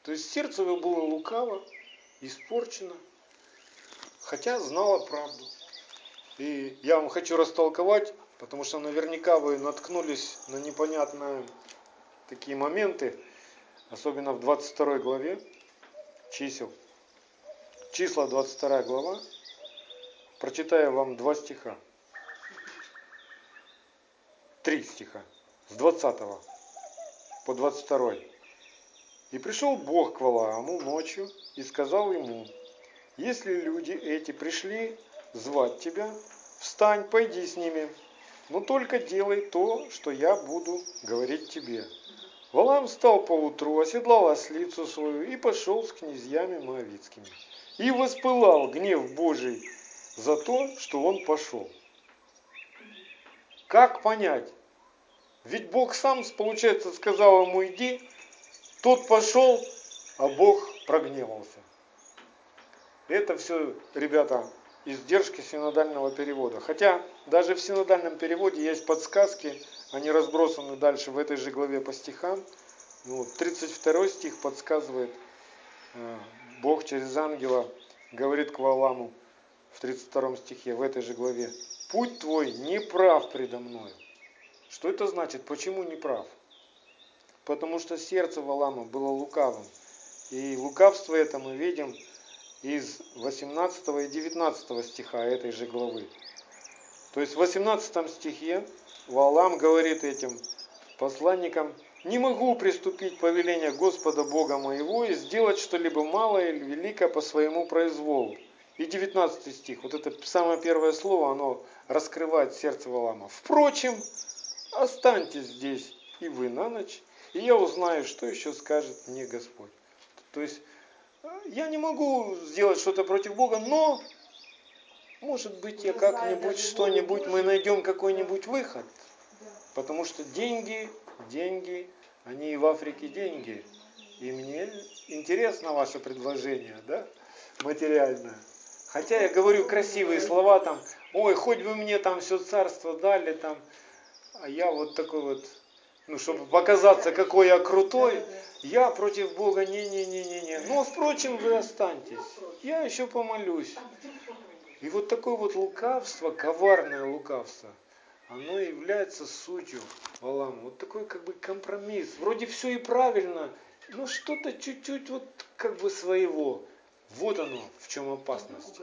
То есть сердце его было лукаво, испорчено, хотя знало правду. И я вам хочу растолковать, потому что наверняка вы наткнулись на непонятные такие моменты, особенно в 22 главе чисел. Числа 22 глава. Прочитаю вам два стиха. Три стиха. С 20 по 22. И пришел Бог к Валааму ночью и сказал ему, если люди эти пришли звать тебя, встань, пойди с ними, но только делай то, что я буду говорить тебе. Валам встал поутру, оседлал ослицу свою и пошел с князьями Моавицкими. И воспылал гнев Божий за то, что он пошел. Как понять? Ведь Бог сам, получается, сказал ему иди, тот пошел, а Бог прогневался. Это все, ребята, издержки синодального перевода. Хотя даже в синодальном переводе есть подсказки, они разбросаны дальше в этой же главе по стихам. Ну, 32 стих подсказывает, э, Бог через ангела говорит к Валаму в 32 стихе, в этой же главе, «Путь твой не прав предо мною». Что это значит? Почему не прав? Потому что сердце Валама было лукавым. И лукавство это мы видим из 18 и 19 стиха этой же главы. То есть в 18 стихе Валам говорит этим посланникам, «Не могу приступить повеление Господа Бога моего и сделать что-либо малое или великое по своему произволу». И 19 стих, вот это самое первое слово, оно раскрывает сердце Валама. «Впрочем, останьтесь здесь и вы на ночь, и я узнаю, что еще скажет мне Господь». То есть я не могу сделать что-то против Бога, но может быть я как-нибудь что-нибудь мы найдем какой-нибудь выход. Потому что деньги, деньги, они и в Африке деньги. И мне интересно ваше предложение, да, материальное. Хотя я говорю красивые слова там, ой, хоть бы мне там все царство дали там, а я вот такой вот, ну, чтобы показаться, какой я крутой, я против Бога, не-не-не-не-не. Но, впрочем, вы останьтесь. Я еще помолюсь. И вот такое вот лукавство, коварное лукавство, оно является сутью Валама. Вот такой как бы компромисс. Вроде все и правильно, но что-то чуть-чуть вот как бы своего. Вот оно, в чем опасность.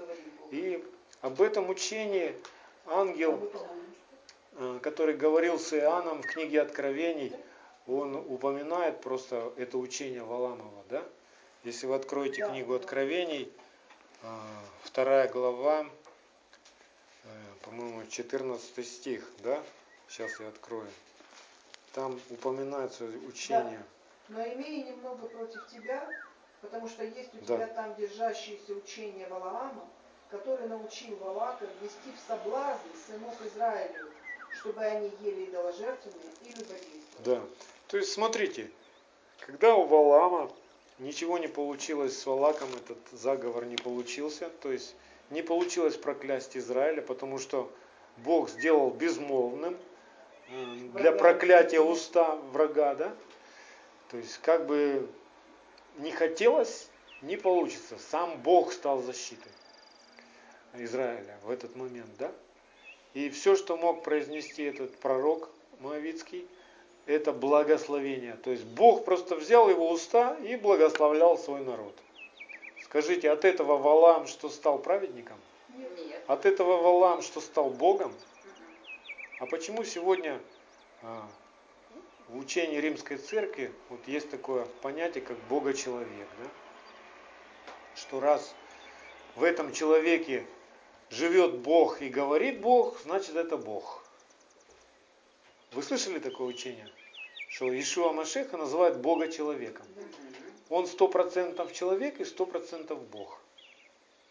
И об этом учении ангел, который говорил с Иоанном в книге Откровений, он упоминает просто это учение Валамова, да? Если вы откроете книгу Откровений, э, вторая глава, э, по-моему, 14 стих, да? Сейчас я открою. Там упоминается учение. Да. Но имея немного против тебя, потому что есть у Да. тебя там держащиеся учения Валаама, который научил Валака ввести в соблазн сынов Израилевых, чтобы они ели идоложертвенные и любодействовали. Да. То есть смотрите, когда у Валаама ничего не получилось с Валаком, этот заговор не получился, то есть не получилось проклясть Израиля, потому что Бог сделал безмолвным для проклятия уста врага, да? То есть как бы не хотелось, не получится. Сам Бог стал защитой Израиля в этот момент, да? И все, что мог произнести этот пророк Моавицкий, это благословение. То есть Бог просто взял его уста и благословлял свой народ. Скажите, от этого Валам, что стал праведником? Нет. От этого Валам, что стал Богом? А почему сегодня а, в учении Римской Церкви вот есть такое понятие, как Бога-человек? Да? Что раз в этом человеке живет Бог и говорит Бог, значит это Бог. Вы слышали такое учение? Что Ишуа Машеха называют Бога человеком. Он сто процентов человек и сто процентов Бог.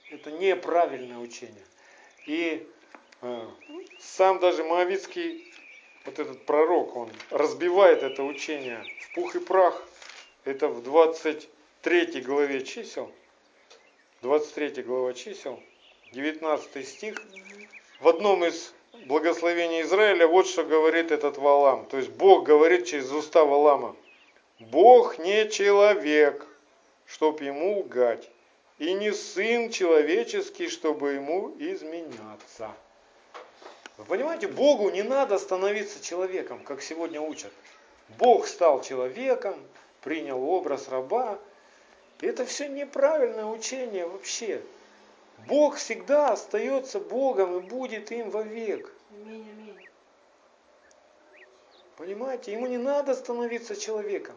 Это неправильное учение. И э, сам даже Моавицкий, вот этот пророк, он разбивает это учение в пух и прах. Это в 23 главе чисел. 23 глава чисел, 19 стих. В одном из благословений Израиля вот что говорит этот Валам. То есть Бог говорит через уста Валама. Бог не человек, чтоб ему лгать, и не сын человеческий, чтобы ему изменяться. Вы понимаете, Богу не надо становиться человеком, как сегодня учат. Бог стал человеком, принял образ раба. Это все неправильное учение вообще. Бог всегда остается Богом и будет им вовек. Аминь, аминь. Понимаете, ему не надо становиться человеком.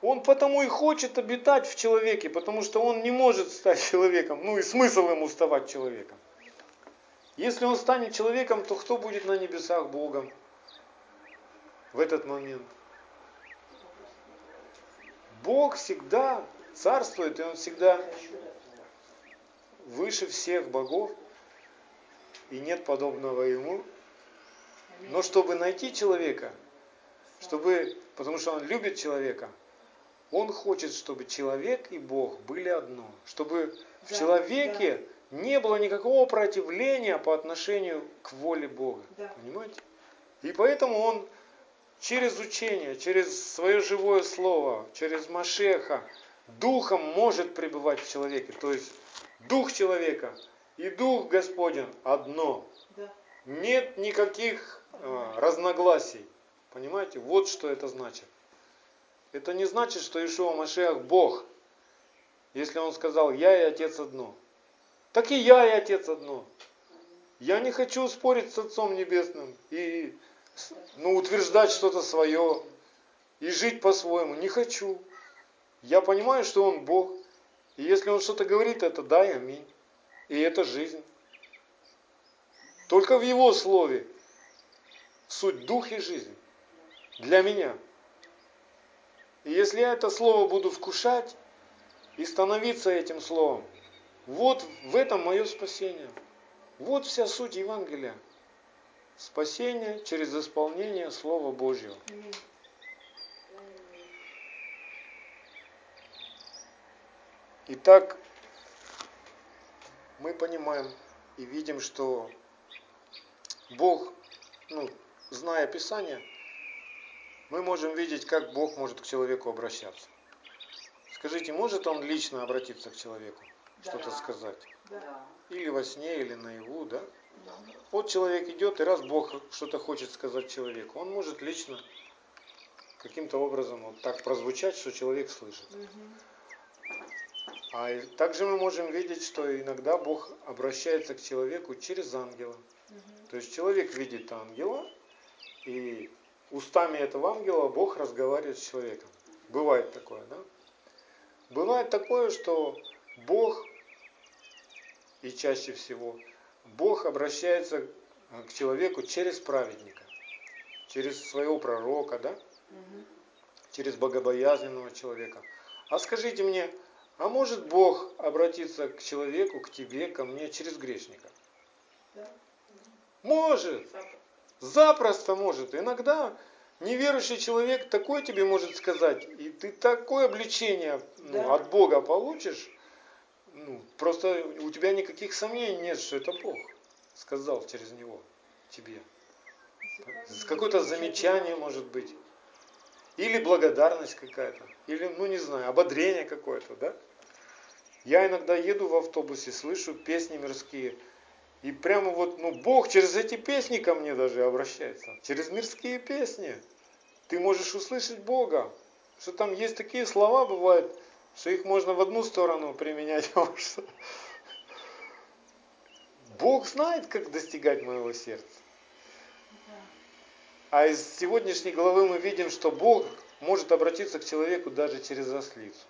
Он потому и хочет обитать в человеке, потому что он не может стать человеком. Ну и смысл ему ставать человеком. Если он станет человеком, то кто будет на небесах Богом в этот момент? Бог всегда царствует, и Он всегда выше всех богов, и нет подобного Ему. Но чтобы найти человека, чтобы, потому что он любит человека, он хочет, чтобы человек и Бог были одно. Чтобы в Да, человеке не было никакого противления по отношению к воле Бога. Да. Понимаете? И поэтому он через учение, через свое живое слово, через Машеха, духом может пребывать в человеке. То есть дух человека и дух Господень одно. Да. Нет никаких э, разногласий. Понимаете? Вот что это значит. Это не значит, что Ишуа Машех Бог. Если он сказал, я и Отец одно. Так и я и Отец одно. Я не хочу спорить с Отцом Небесным и ну, утверждать что-то свое и жить по-своему. Не хочу. Я понимаю, что Он Бог. И если Он что-то говорит, это да и аминь. И это жизнь. Только в Его Слове суть дух и жизнь. Для меня. И если я это Слово буду вкушать и становиться этим Словом, вот в этом мое спасение. Вот вся суть Евангелия. Спасение через исполнение Слова Божьего. Итак, мы понимаем и видим, что Бог, ну, зная Писание, мы можем видеть, как Бог может к человеку обращаться. Скажите, может Он лично обратиться к человеку, Да. что-то сказать? Да. Или во сне, или наяву, да? Мгм. Вот человек идет, и раз Бог что-то хочет сказать человеку, он может лично каким-то образом вот так прозвучать, что человек слышит. Мгм. А также мы можем видеть, что иногда Бог обращается к человеку через ангела. То есть человек видит ангела, и устами этого ангела Бог разговаривает с человеком. Бывает такое, да? Бывает такое, что Бог, и чаще всего, Бог обращается к человеку через праведника, через своего пророка, да? Мгм. через богобоязненного человека. А скажите мне, а может Бог обратиться к человеку, к тебе, ко мне через грешника? Да. Может, запросто может. Иногда неверующий человек такой тебе может сказать, и ты такое обличение ну, Да. от Бога получишь, ну, просто у тебя никаких сомнений нет, что это Бог сказал через него тебе. Какое-то замечание может быть. Или благодарность какая-то. Или, ну не знаю, ободрение какое-то, да? Я иногда еду в автобусе, слышу песни мирские. И прямо вот, ну, Бог через эти песни ко мне даже обращается. Через мирские песни. Ты можешь услышать Бога. Что там есть такие слова бывают, что их можно в одну сторону применять. Бог знает, как достигать моего сердца. А из сегодняшней главы мы видим, что Бог может обратиться к человеку даже через ослицу.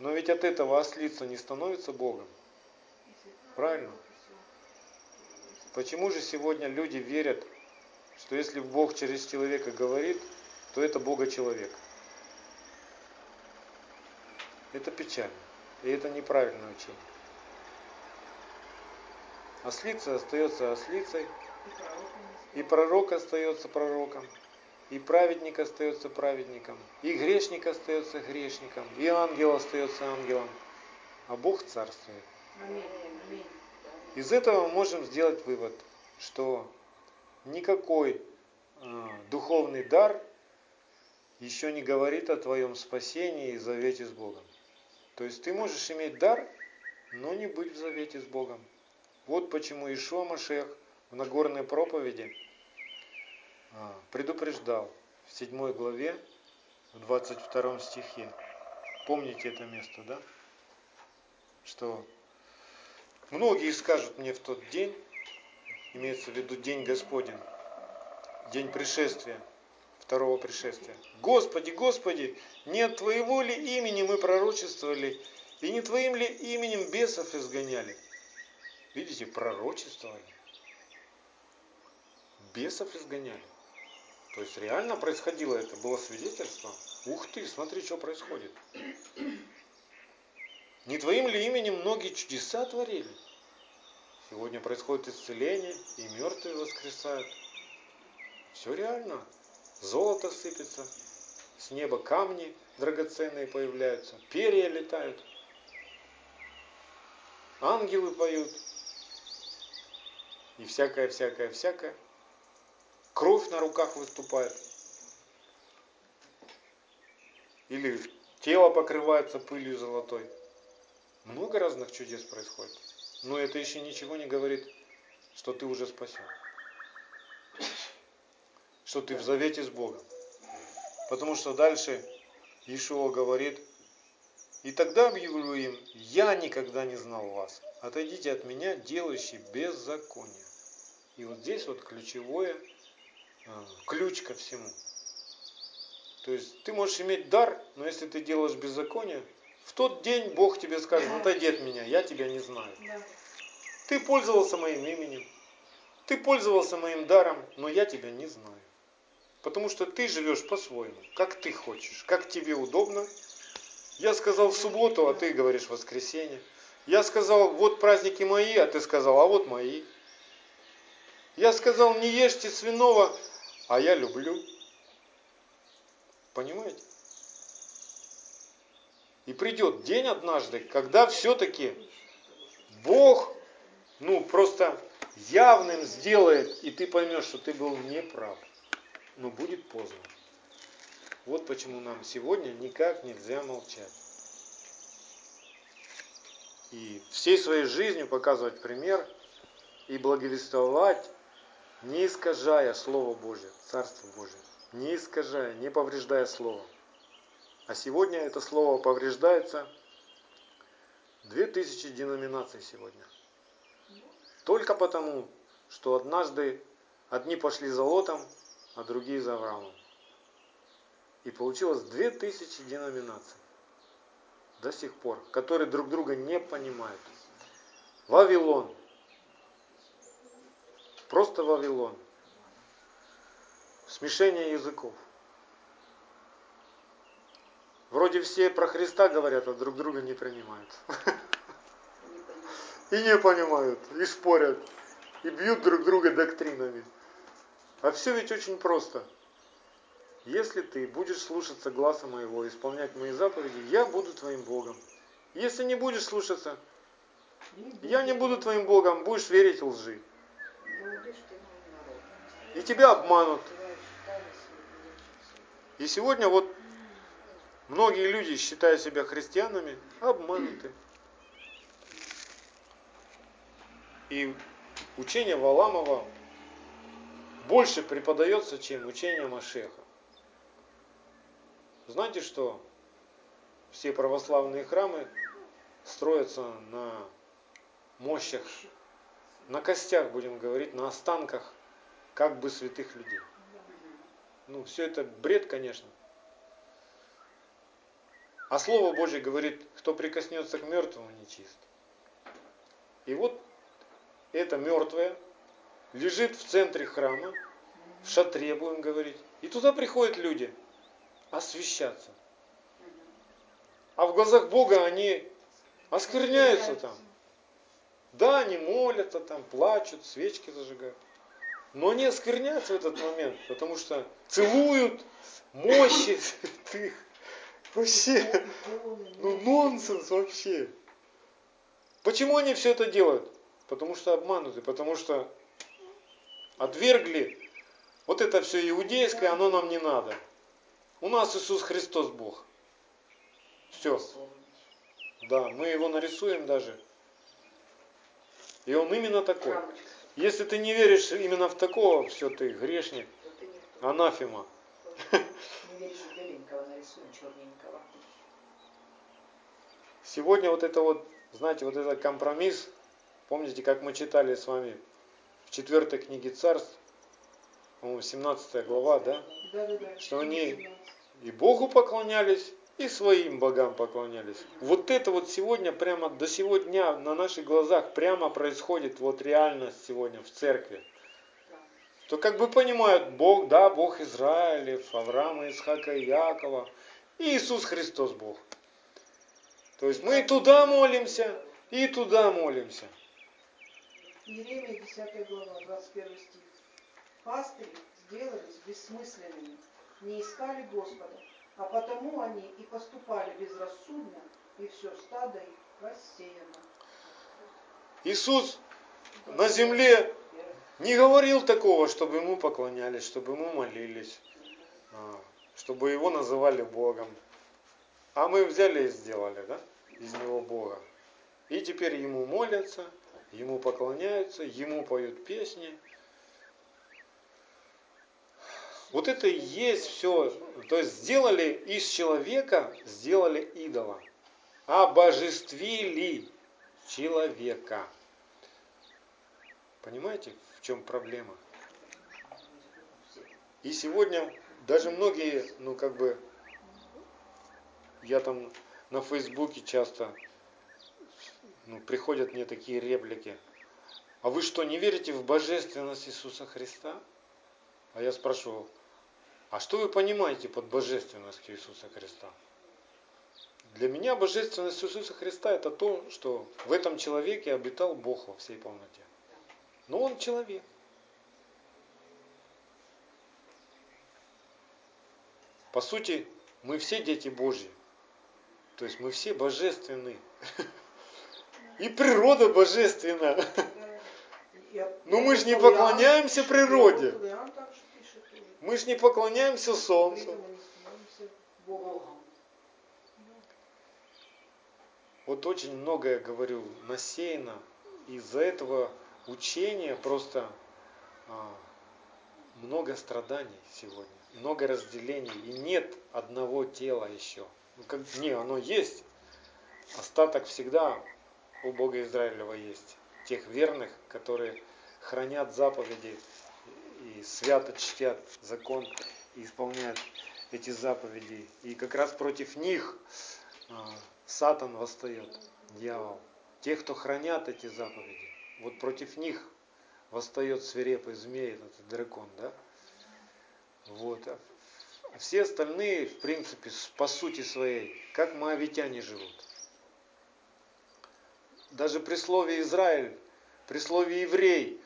Но ведь от этого ослица не становится Богом. Правильно? Почему же сегодня люди верят, что если Бог через человека говорит, то это Бога человек? Это печально. И это неправильное учение. Ослица остается ослицей, И пророк остается пророком, и праведник остается праведником, и грешник остается грешником, и ангел остается ангелом, а Бог царствует. Из этого мы можем сделать вывод, что никакой э, духовный дар еще не говорит о твоем спасении и завете с Богом. То есть ты можешь иметь дар, но не быть в завете с Богом. Вот почему Ишуа Машех в Нагорной проповеди предупреждал в 7 главе, в 22 стихе. Помните это место, да? Что многие скажут мне в тот день, имеется в виду день Господень, день пришествия, второго пришествия. Господи, Господи, не от Твоего ли имени мы пророчествовали, и не Твоим ли именем бесов изгоняли? Видите, пророчествовали. Бесов изгоняли. То есть реально происходило это, было свидетельство. Ух ты, смотри, что происходит. Не твоим ли именем многие чудеса творили? Сегодня происходит исцеление, и мертвые воскресают. Все реально. Золото сыпется, с неба камни драгоценные появляются, перья летают, ангелы поют, и всякое, всякое, всякое. Кровь на руках выступает. Или тело покрывается пылью золотой. Много разных чудес происходит. Но это еще ничего не говорит, что ты уже спасен. Что ты в завете с Богом. Потому что дальше Ишуа говорит, и тогда объявлю им, я никогда не знал вас. Отойдите от меня, делающие беззаконие. И вот здесь вот ключевое, ключ ко всему. То есть ты можешь иметь дар, но если ты делаешь беззаконие, в тот день Бог тебе скажет, отойди от меня, я тебя не знаю. Ты пользовался моим именем, ты пользовался моим даром, но я тебя не знаю. Потому что ты живешь по-своему, как ты хочешь, как тебе удобно. Я сказал в субботу, а ты говоришь в воскресенье. Я сказал, вот праздники мои, а ты сказал, а вот мои. Я сказал, не ешьте свиного, а я люблю. Понимаете? И придет день однажды, когда все-таки Бог, ну, просто явным сделает, и ты поймешь, что ты был неправ. Но будет поздно. Вот почему нам сегодня никак нельзя молчать. И всей своей жизнью показывать пример и благовествовать, не искажая Слово Божие, Царство Божие не искажая, не повреждая слово. А сегодня это слово повреждается. Две тысячи деноминаций сегодня. Только потому, что однажды одни пошли за Лотом, а другие за Авраамом. И получилось две тысячи деноминаций до сих пор, которые друг друга не понимают. Вавилон. Просто Вавилон. Смешение языков. Вроде все про Христа говорят, а друг друга не принимают. И не понимают, и спорят, и бьют друг друга доктринами. А все ведь очень просто. Если ты будешь слушаться глаза моего, исполнять мои заповеди, я буду твоим Богом. Если не будешь слушаться, я не буду твоим Богом, будешь верить лжи. И тебя обманут. И сегодня вот многие люди, считая себя христианами, обмануты. И учение Валамова больше преподается, чем учение Машеха. Знаете что? Все православные храмы строятся на мощах, на костях, будем говорить, на останках как бы святых людей. Ну, все это бред, конечно. А Слово Божье говорит, кто прикоснется к мертвому, нечист. И вот это мертвое лежит в центре храма, в шатре, будем говорить. И туда приходят люди освещаться. А в глазах Бога они оскверняются там. Да, они молятся там, плачут, свечки зажигают. Но они оскверняются в этот момент, потому что целуют мощи святых. Вообще, ну нонсенс вообще. Почему они все это делают? Потому что обмануты, потому что отвергли вот это все иудейское, оно нам не надо. У нас Иисус Христос Бог. Все. Да, мы его нарисуем даже. И он именно такой. Если ты не веришь именно в такого, все, ты грешник, анафема. Сегодня вот это вот, знаете, вот этот компромисс, помните, как мы читали с вами в четвертой книге царств, по-моему, 17 глава, да? Да, да, да. Что они и Богу поклонялись, и своим богам поклонялись. Вот это вот сегодня, прямо до сегодня на наших глазах прямо происходит вот реальность сегодня в церкви. То как бы понимают, Бог, да, Бог Израилев, Авраама, Исхака и Якова, и Иисус Христос Бог. То есть мы и туда молимся, и туда молимся. Иеремия 10 глава, 21 стих. Пастыри сделались бессмысленными, не искали Господа, а потому они и поступали безрассудно, и все стадо их рассеяно. Иисус на земле не говорил такого, чтобы ему поклонялись, чтобы ему молились, а, чтобы его называли Богом. А мы взяли и сделали, да, из него Бога. И теперь ему молятся, ему поклоняются, ему поют песни. Вот это и есть все. То есть сделали из человека, сделали идола. Обожествили человека. Понимаете, в чем проблема? И сегодня даже многие, ну как бы, я там на Фейсбуке часто, ну, приходят мне такие реплики. А вы что, не верите в божественность Иисуса Христа? А я спрашиваю, а что вы понимаете под божественностью Иисуса Христа? Для меня божественность Иисуса Христа это то, что в этом человеке обитал Бог во всей полноте. Но он человек. По сути, мы все дети Божьи. То есть мы все божественны. И природа божественна. Но мы же не поклоняемся природе. Мы же не поклоняемся солнцу. Вот очень многое, говорю, насеяно. Из-за этого учения просто а, много страданий сегодня, много разделений. И нет одного тела еще. Ну, не, оно есть. Остаток всегда у Бога Израилева есть. Тех верных, которые хранят заповеди и свято чтят закон и исполняют эти заповеди. И как раз против них а, Сатан восстает, дьявол. Тех, кто хранят эти заповеди. Вот против них восстает свирепый змей, этот дракон, да? Вот. А все остальные, в принципе, по сути своей, как моавитяне живут. Даже при слове Израиль, при слове еврей а,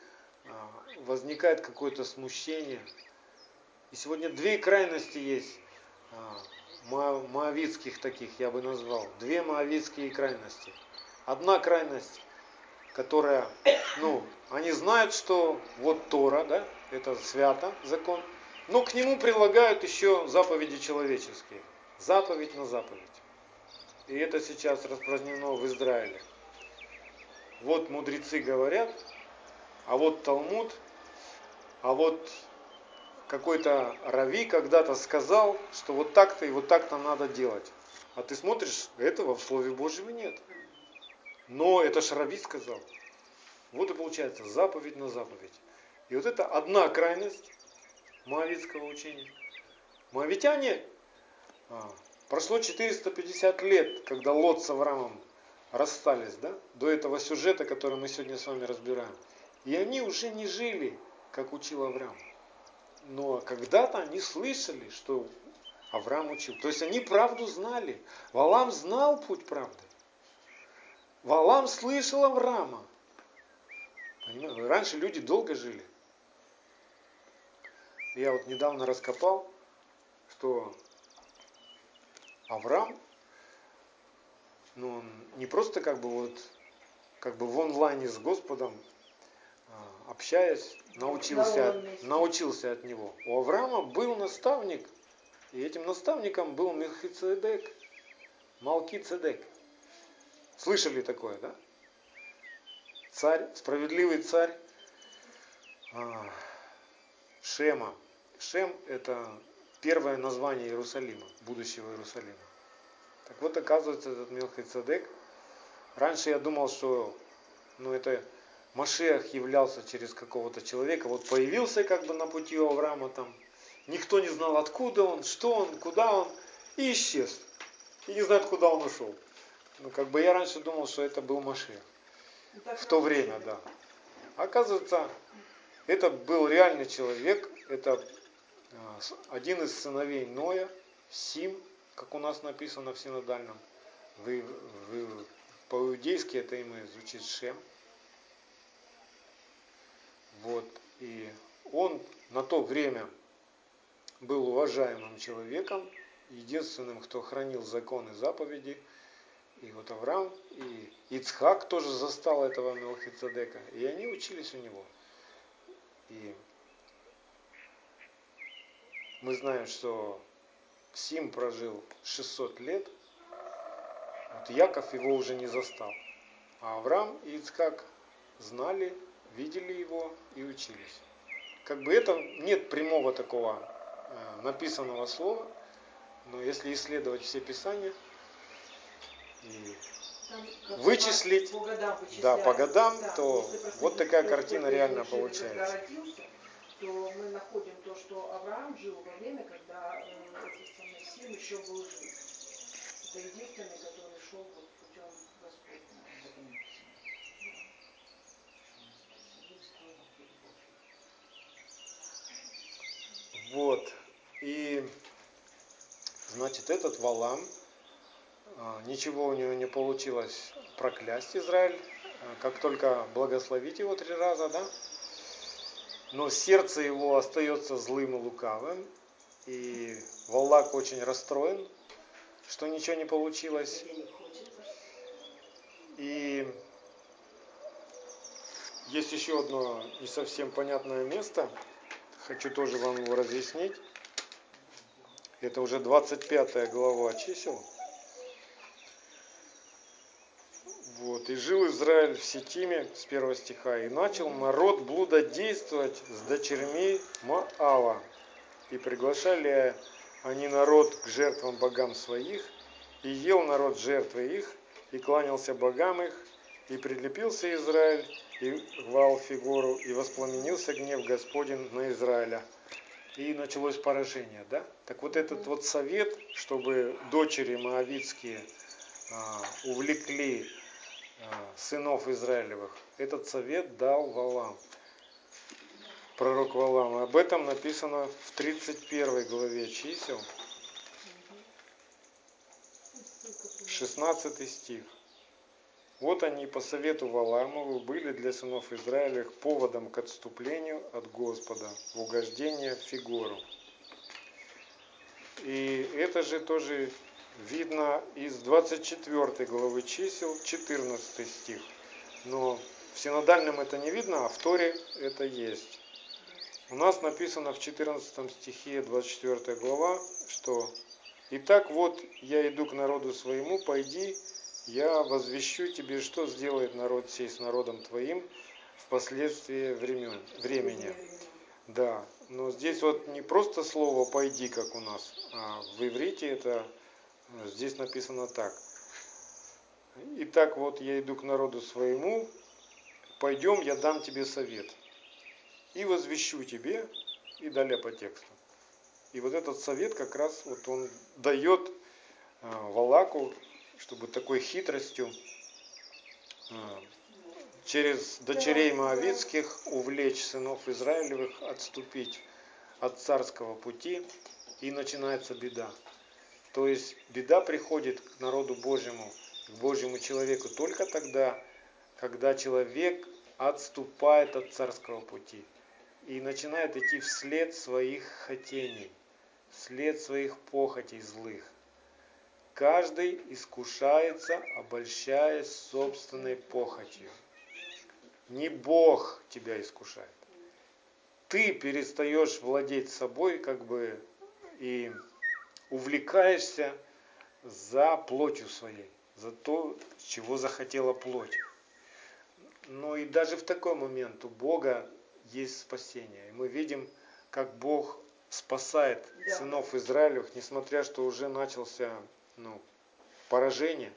возникает какое-то смущение. И сегодня две крайности есть а, моавитских таких, я бы назвал. Две моавитские крайности. Одна крайность, которая, ну, они знают, что вот Тора, да, это свято, закон, но к нему прилагают еще заповеди человеческие. Заповедь на заповедь. И это сейчас распространено в Израиле. Вот мудрецы говорят, а вот Талмуд, а вот какой-то рави когда-то сказал, что вот так-то и вот так-то надо делать. А ты смотришь, этого в Слове Божьем нет. Но это ж рави сказал. Вот и получается заповедь на заповедь. И вот это одна крайность, моавитского учения. Моавитяне, а, прошло 450 лет, когда Лот с Авраамом расстались, да, до этого сюжета, который мы сегодня с вами разбираем. И они уже не жили, как учил Авраам. Но когда-то они слышали, что Авраам учил. То есть они правду знали. Валам знал путь правды. Валам слышал Авраама. Понимаете? Раньше люди долго жили. Я вот недавно раскопал, что Авраам, ну, он не просто как бы вот, как бы в онлайне с Господом, общаясь, научился, научился от него. У Авраама был наставник, и этим наставником был Мелхицедек, Малки Цедек. Слышали такое, да? Царь, справедливый царь а, Шема. Шем – это первое название Иерусалима, будущего Иерусалима. Так вот, оказывается, этот Мелхицедек, раньше я думал, что ну, это Машех являлся через какого-то человека, вот появился как бы на пути у Авраама там, никто не знал, откуда он, что он, куда он, и исчез. И не знает, куда он ушел. Ну, как бы я раньше думал, что это был Машех. В то время, да. Оказывается, это был реальный человек, это а, один из сыновей Ноя, Сим, как у нас написано в синодальном. Вы, вы, по-иудейски это имя звучит Шем. Вот. И он на то время был уважаемым человеком, единственным, кто хранил законы заповеди. И вот Авраам и Ицхак тоже застал этого Мелхицедека, и они учились у него. И мы знаем, что Сим прожил 600 лет, вот Яков его уже не застал. А Авраам и Ицхак знали, видели его и учились. Как бы это нет прямого такого э, написанного слова, но если исследовать все писания и Там, вычислить, по годам да, по годам, да, то вот такая картина реально получается. Родился, то мы находим то, что Авраам жил во время, когда э, Сим еще был жив. Это единственный, который шел вот путем Господня. Вот. И значит, этот Валам, а, ничего у него не получилось проклясть Израиль, а, как только благословить его три раза, да? Но сердце его остается злым и лукавым, и Валак очень расстроен, что ничего не получилось. И есть еще одно не совсем понятное место, хочу тоже вам его разъяснить. Это уже 25 глава чисел. Вот. И жил Израиль в Ситтиме с первого стиха. И начал народ блудодействовать с дочерьми Моава. И приглашали они народ к жертвам богам своих. И ел народ жертвы их, и кланялся богам их. И прилепился Израиль, и гвал фигуру, и воспламенился гнев Господень на Израиля и началось поражение, да? Так вот этот вот совет, чтобы дочери моавитские а, увлекли а, сынов Израилевых, этот совет дал Валам, пророк Валам. Об этом написано в 31 главе чисел, 16 стих. Вот они по совету Валамову были для сынов Израилевых поводом к отступлению от Господа, в угождение Фигору. И это же тоже видно из 24 главы чисел, 14 стих. Но в синодальном это не видно, а в Торе это есть. У нас написано в 14 стихе 24 глава, что «Итак вот я иду к народу своему, пойди я возвещу тебе, что сделает народ сей с народом твоим впоследствии времен, времени. Да, но здесь вот не просто слово «пойди», как у нас, а в иврите это здесь написано так. Итак, вот я иду к народу своему, пойдем, я дам тебе совет. И возвещу тебе, и далее по тексту. И вот этот совет как раз вот он дает а, Валаку чтобы такой хитростью а, через дочерей Моавицких увлечь сынов Израилевых отступить от царского пути, и начинается беда. То есть беда приходит к народу Божьему, к Божьему человеку только тогда, когда человек отступает от царского пути и начинает идти вслед своих хотений, вслед своих похотей злых. Каждый искушается, обольщаясь собственной похотью. Не Бог тебя искушает. Ты перестаешь владеть собой, как бы, и увлекаешься за плотью своей, за то, чего захотела плоть. Но и даже в такой момент у Бога есть спасение. И мы видим, как Бог спасает сынов Израилевых, несмотря что уже начался ну, поражение.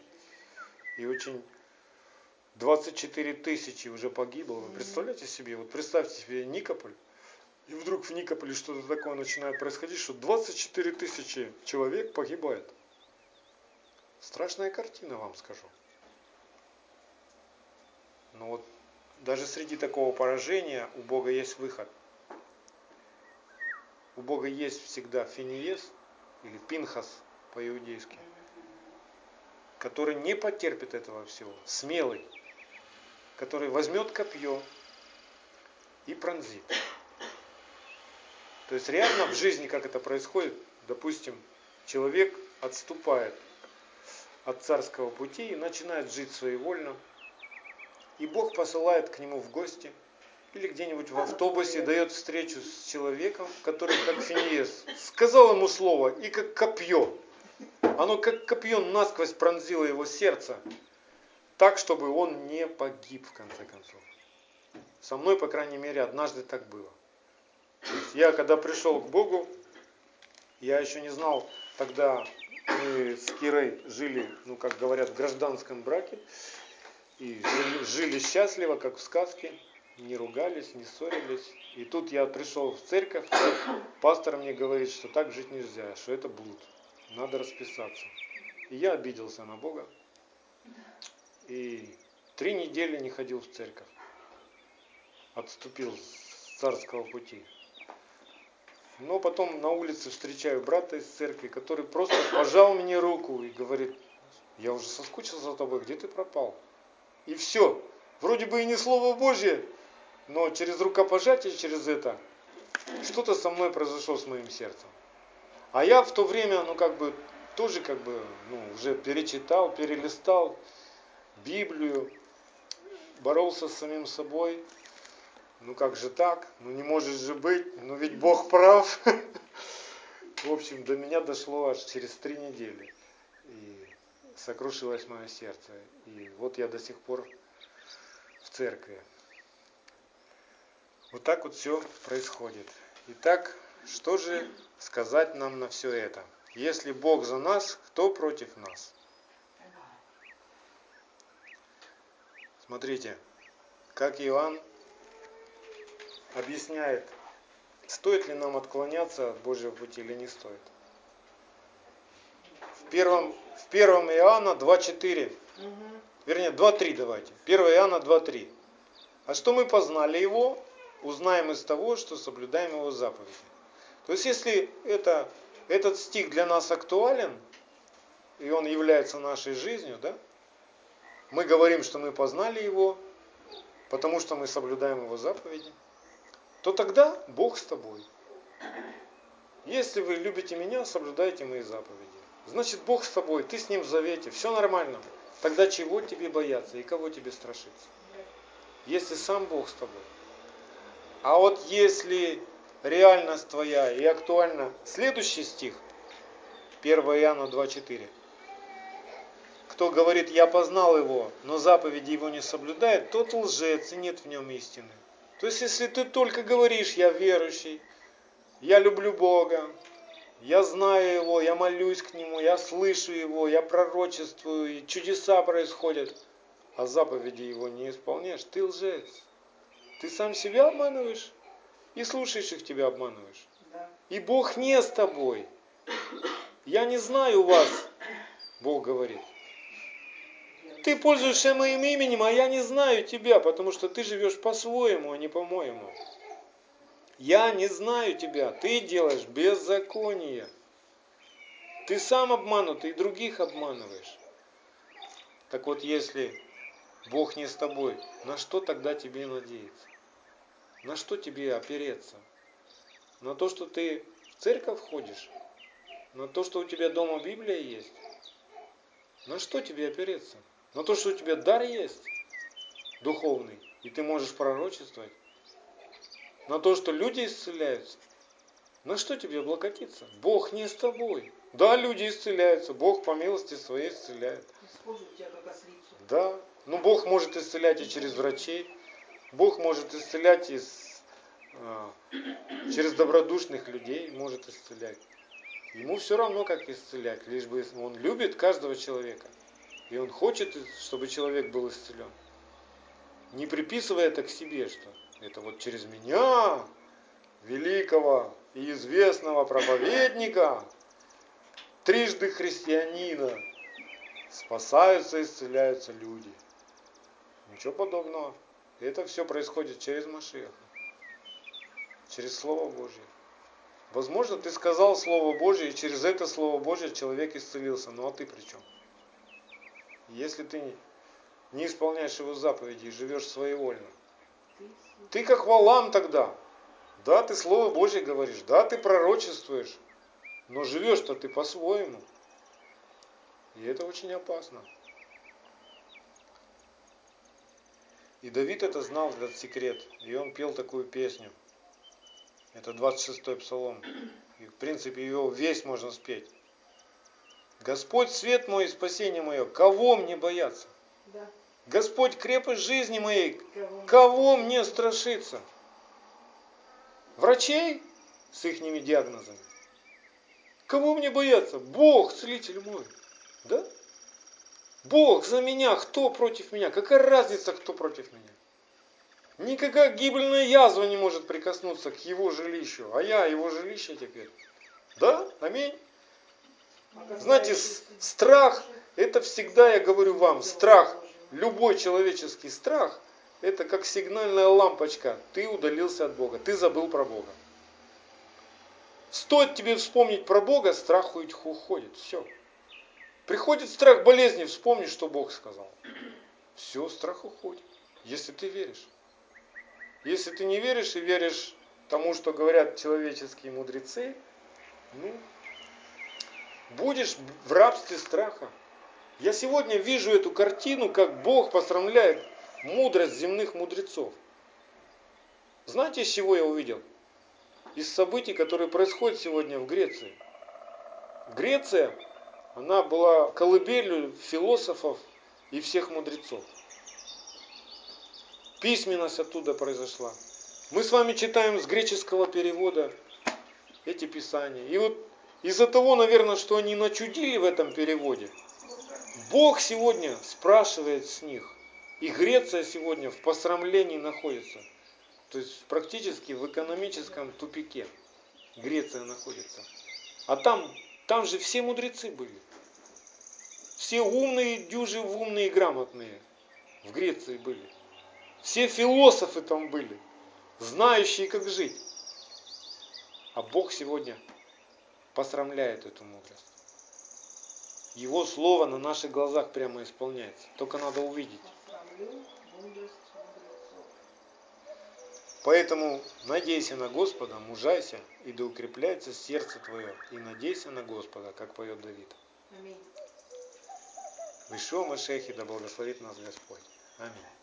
И очень 24 тысячи уже погибло. Вы представляете себе? Вот представьте себе Никополь. И вдруг в Никополе что-то такое начинает происходить, что 24 тысячи человек погибает. Страшная картина, вам скажу. Но вот даже среди такого поражения у Бога есть выход. У Бога есть всегда финиес или пинхас по-иудейски который не потерпит этого всего, смелый, который возьмет копье и пронзит. То есть реально в жизни, как это происходит, допустим, человек отступает от царского пути и начинает жить своевольно. И Бог посылает к нему в гости или где-нибудь в автобусе дает встречу с человеком, который как Финиес сказал ему слово и как копье. Оно как копье насквозь пронзило его сердце, так, чтобы он не погиб в конце концов. Со мной, по крайней мере, однажды так было. Я когда пришел к Богу, я еще не знал тогда мы с Кирой жили, ну как говорят, в гражданском браке. И жили, жили счастливо, как в сказке. Не ругались, не ссорились. И тут я пришел в церковь, и пастор мне говорит, что так жить нельзя, что это блуд. Надо расписаться. И я обиделся на Бога. И три недели не ходил в церковь. Отступил с царского пути. Но потом на улице встречаю брата из церкви, который просто пожал мне руку и говорит, я уже соскучился за тобой, где ты пропал? И все. Вроде бы и не Слово Божье, но через рукопожатие, через это, что-то со мной произошло с моим сердцем. А я в то время, ну как бы, тоже как бы, ну, уже перечитал, перелистал Библию, боролся с самим собой, ну как же так? Ну не может же быть, ну ведь Бог прав. В общем, до меня дошло аж через три недели. И сокрушилось мое сердце. И вот я до сих пор в церкви. Вот так вот все происходит. Итак, что же сказать нам на все это? Если Бог за нас, кто против нас? Смотрите, как Иоанн объясняет, стоит ли нам отклоняться от Божьего пути или не стоит. В первом, в первом Иоанна 2.4, угу. вернее 2.3 давайте. 1 Иоанна 2.3. А что мы познали его, узнаем из того, что соблюдаем его заповеди. То есть если это, этот стих для нас актуален, и он является нашей жизнью, да, мы говорим, что мы познали его, потому что мы соблюдаем его заповеди то тогда Бог с тобой. Если вы любите меня, соблюдайте мои заповеди. Значит, Бог с тобой, ты с ним в завете, все нормально. Тогда чего тебе бояться и кого тебе страшиться? Если сам Бог с тобой. А вот если реальность твоя и актуально следующий стих, 1 Иоанна 2.4. Кто говорит, я познал его, но заповеди его не соблюдает, тот лжец и нет в нем истины. То есть, если ты только говоришь, я верующий, я люблю Бога, я знаю Его, я молюсь к Нему, я слышу Его, я пророчествую, и чудеса происходят, а заповеди Его не исполняешь, ты лжец. Ты сам себя обманываешь и слушающих тебя обманываешь. И Бог не с тобой. Я не знаю вас, Бог говорит. Ты пользуешься моим именем, а я не знаю тебя, потому что ты живешь по-своему, а не по-моему. Я не знаю тебя, ты делаешь беззаконие. Ты сам обманут и других обманываешь. Так вот, если Бог не с тобой, на что тогда тебе надеяться? На что тебе опереться? На то, что ты в церковь ходишь? На то, что у тебя дома Библия есть? На что тебе опереться? Но то, что у тебя дар есть, духовный, и ты можешь пророчествовать, на то, что люди исцеляются, на что тебе облокотиться? Бог не с тобой. Да, люди исцеляются, Бог по милости своей исцеляет. Да, но Бог может исцелять и через врачей, Бог может исцелять из, а, через добродушных людей, может исцелять. Ему все равно, как исцелять, лишь бы он любит каждого человека. И он хочет, чтобы человек был исцелен. Не приписывая это к себе, что это вот через меня, великого и известного проповедника, трижды христианина, спасаются, исцеляются люди. Ничего подобного. Это все происходит через Машеха, через Слово Божье. Возможно, ты сказал Слово Божье, и через это Слово Божье человек исцелился. Ну а ты при чем? Если ты не исполняешь его заповеди и живешь своевольно, Ты как Валам тогда. Да, ты Слово Божье говоришь, да, ты пророчествуешь, но живешь-то ты по-своему. И это очень опасно. И Давид это знал, этот секрет. И он пел такую песню. Это 26-й псалом. И в принципе его весь можно спеть. Господь свет мой и спасение мое, кого мне бояться? Да. Господь крепость жизни моей, Кого? кого мне страшиться? Врачей с их диагнозами? Кого мне бояться? Бог, целитель мой. Да? Бог за меня, кто против меня? Какая разница, кто против меня? Никакая гибельная язва не может прикоснуться к его жилищу, а я его жилище теперь. Да? Аминь. Знаете, страх, это всегда, я говорю вам, страх, любой человеческий страх, это как сигнальная лампочка. Ты удалился от Бога, ты забыл про Бога. Стоит тебе вспомнить про Бога, страх уходит. Все. Приходит страх болезни, вспомни, что Бог сказал. Все, страх уходит. Если ты веришь. Если ты не веришь и веришь тому, что говорят человеческие мудрецы, ну, будешь в рабстве страха. Я сегодня вижу эту картину, как Бог посрамляет мудрость земных мудрецов. Знаете, из чего я увидел? Из событий, которые происходят сегодня в Греции. Греция, она была колыбелью философов и всех мудрецов. Письменность оттуда произошла. Мы с вами читаем с греческого перевода эти писания. И вот из-за того, наверное, что они начудили в этом переводе, Бог сегодня спрашивает с них. И Греция сегодня в посрамлении находится. То есть практически в экономическом тупике Греция находится. А там, там же все мудрецы были. Все умные, дюжи умные и грамотные в Греции были. Все философы там были, знающие, как жить. А Бог сегодня посрамляет эту мудрость. Его слово на наших глазах прямо исполняется. Только надо увидеть. Поэтому надейся на Господа, мужайся, и да укрепляется сердце твое, и надейся на Господа, как поет Давид. Аминь. Вышел Машехи, да благословит нас Господь. Аминь.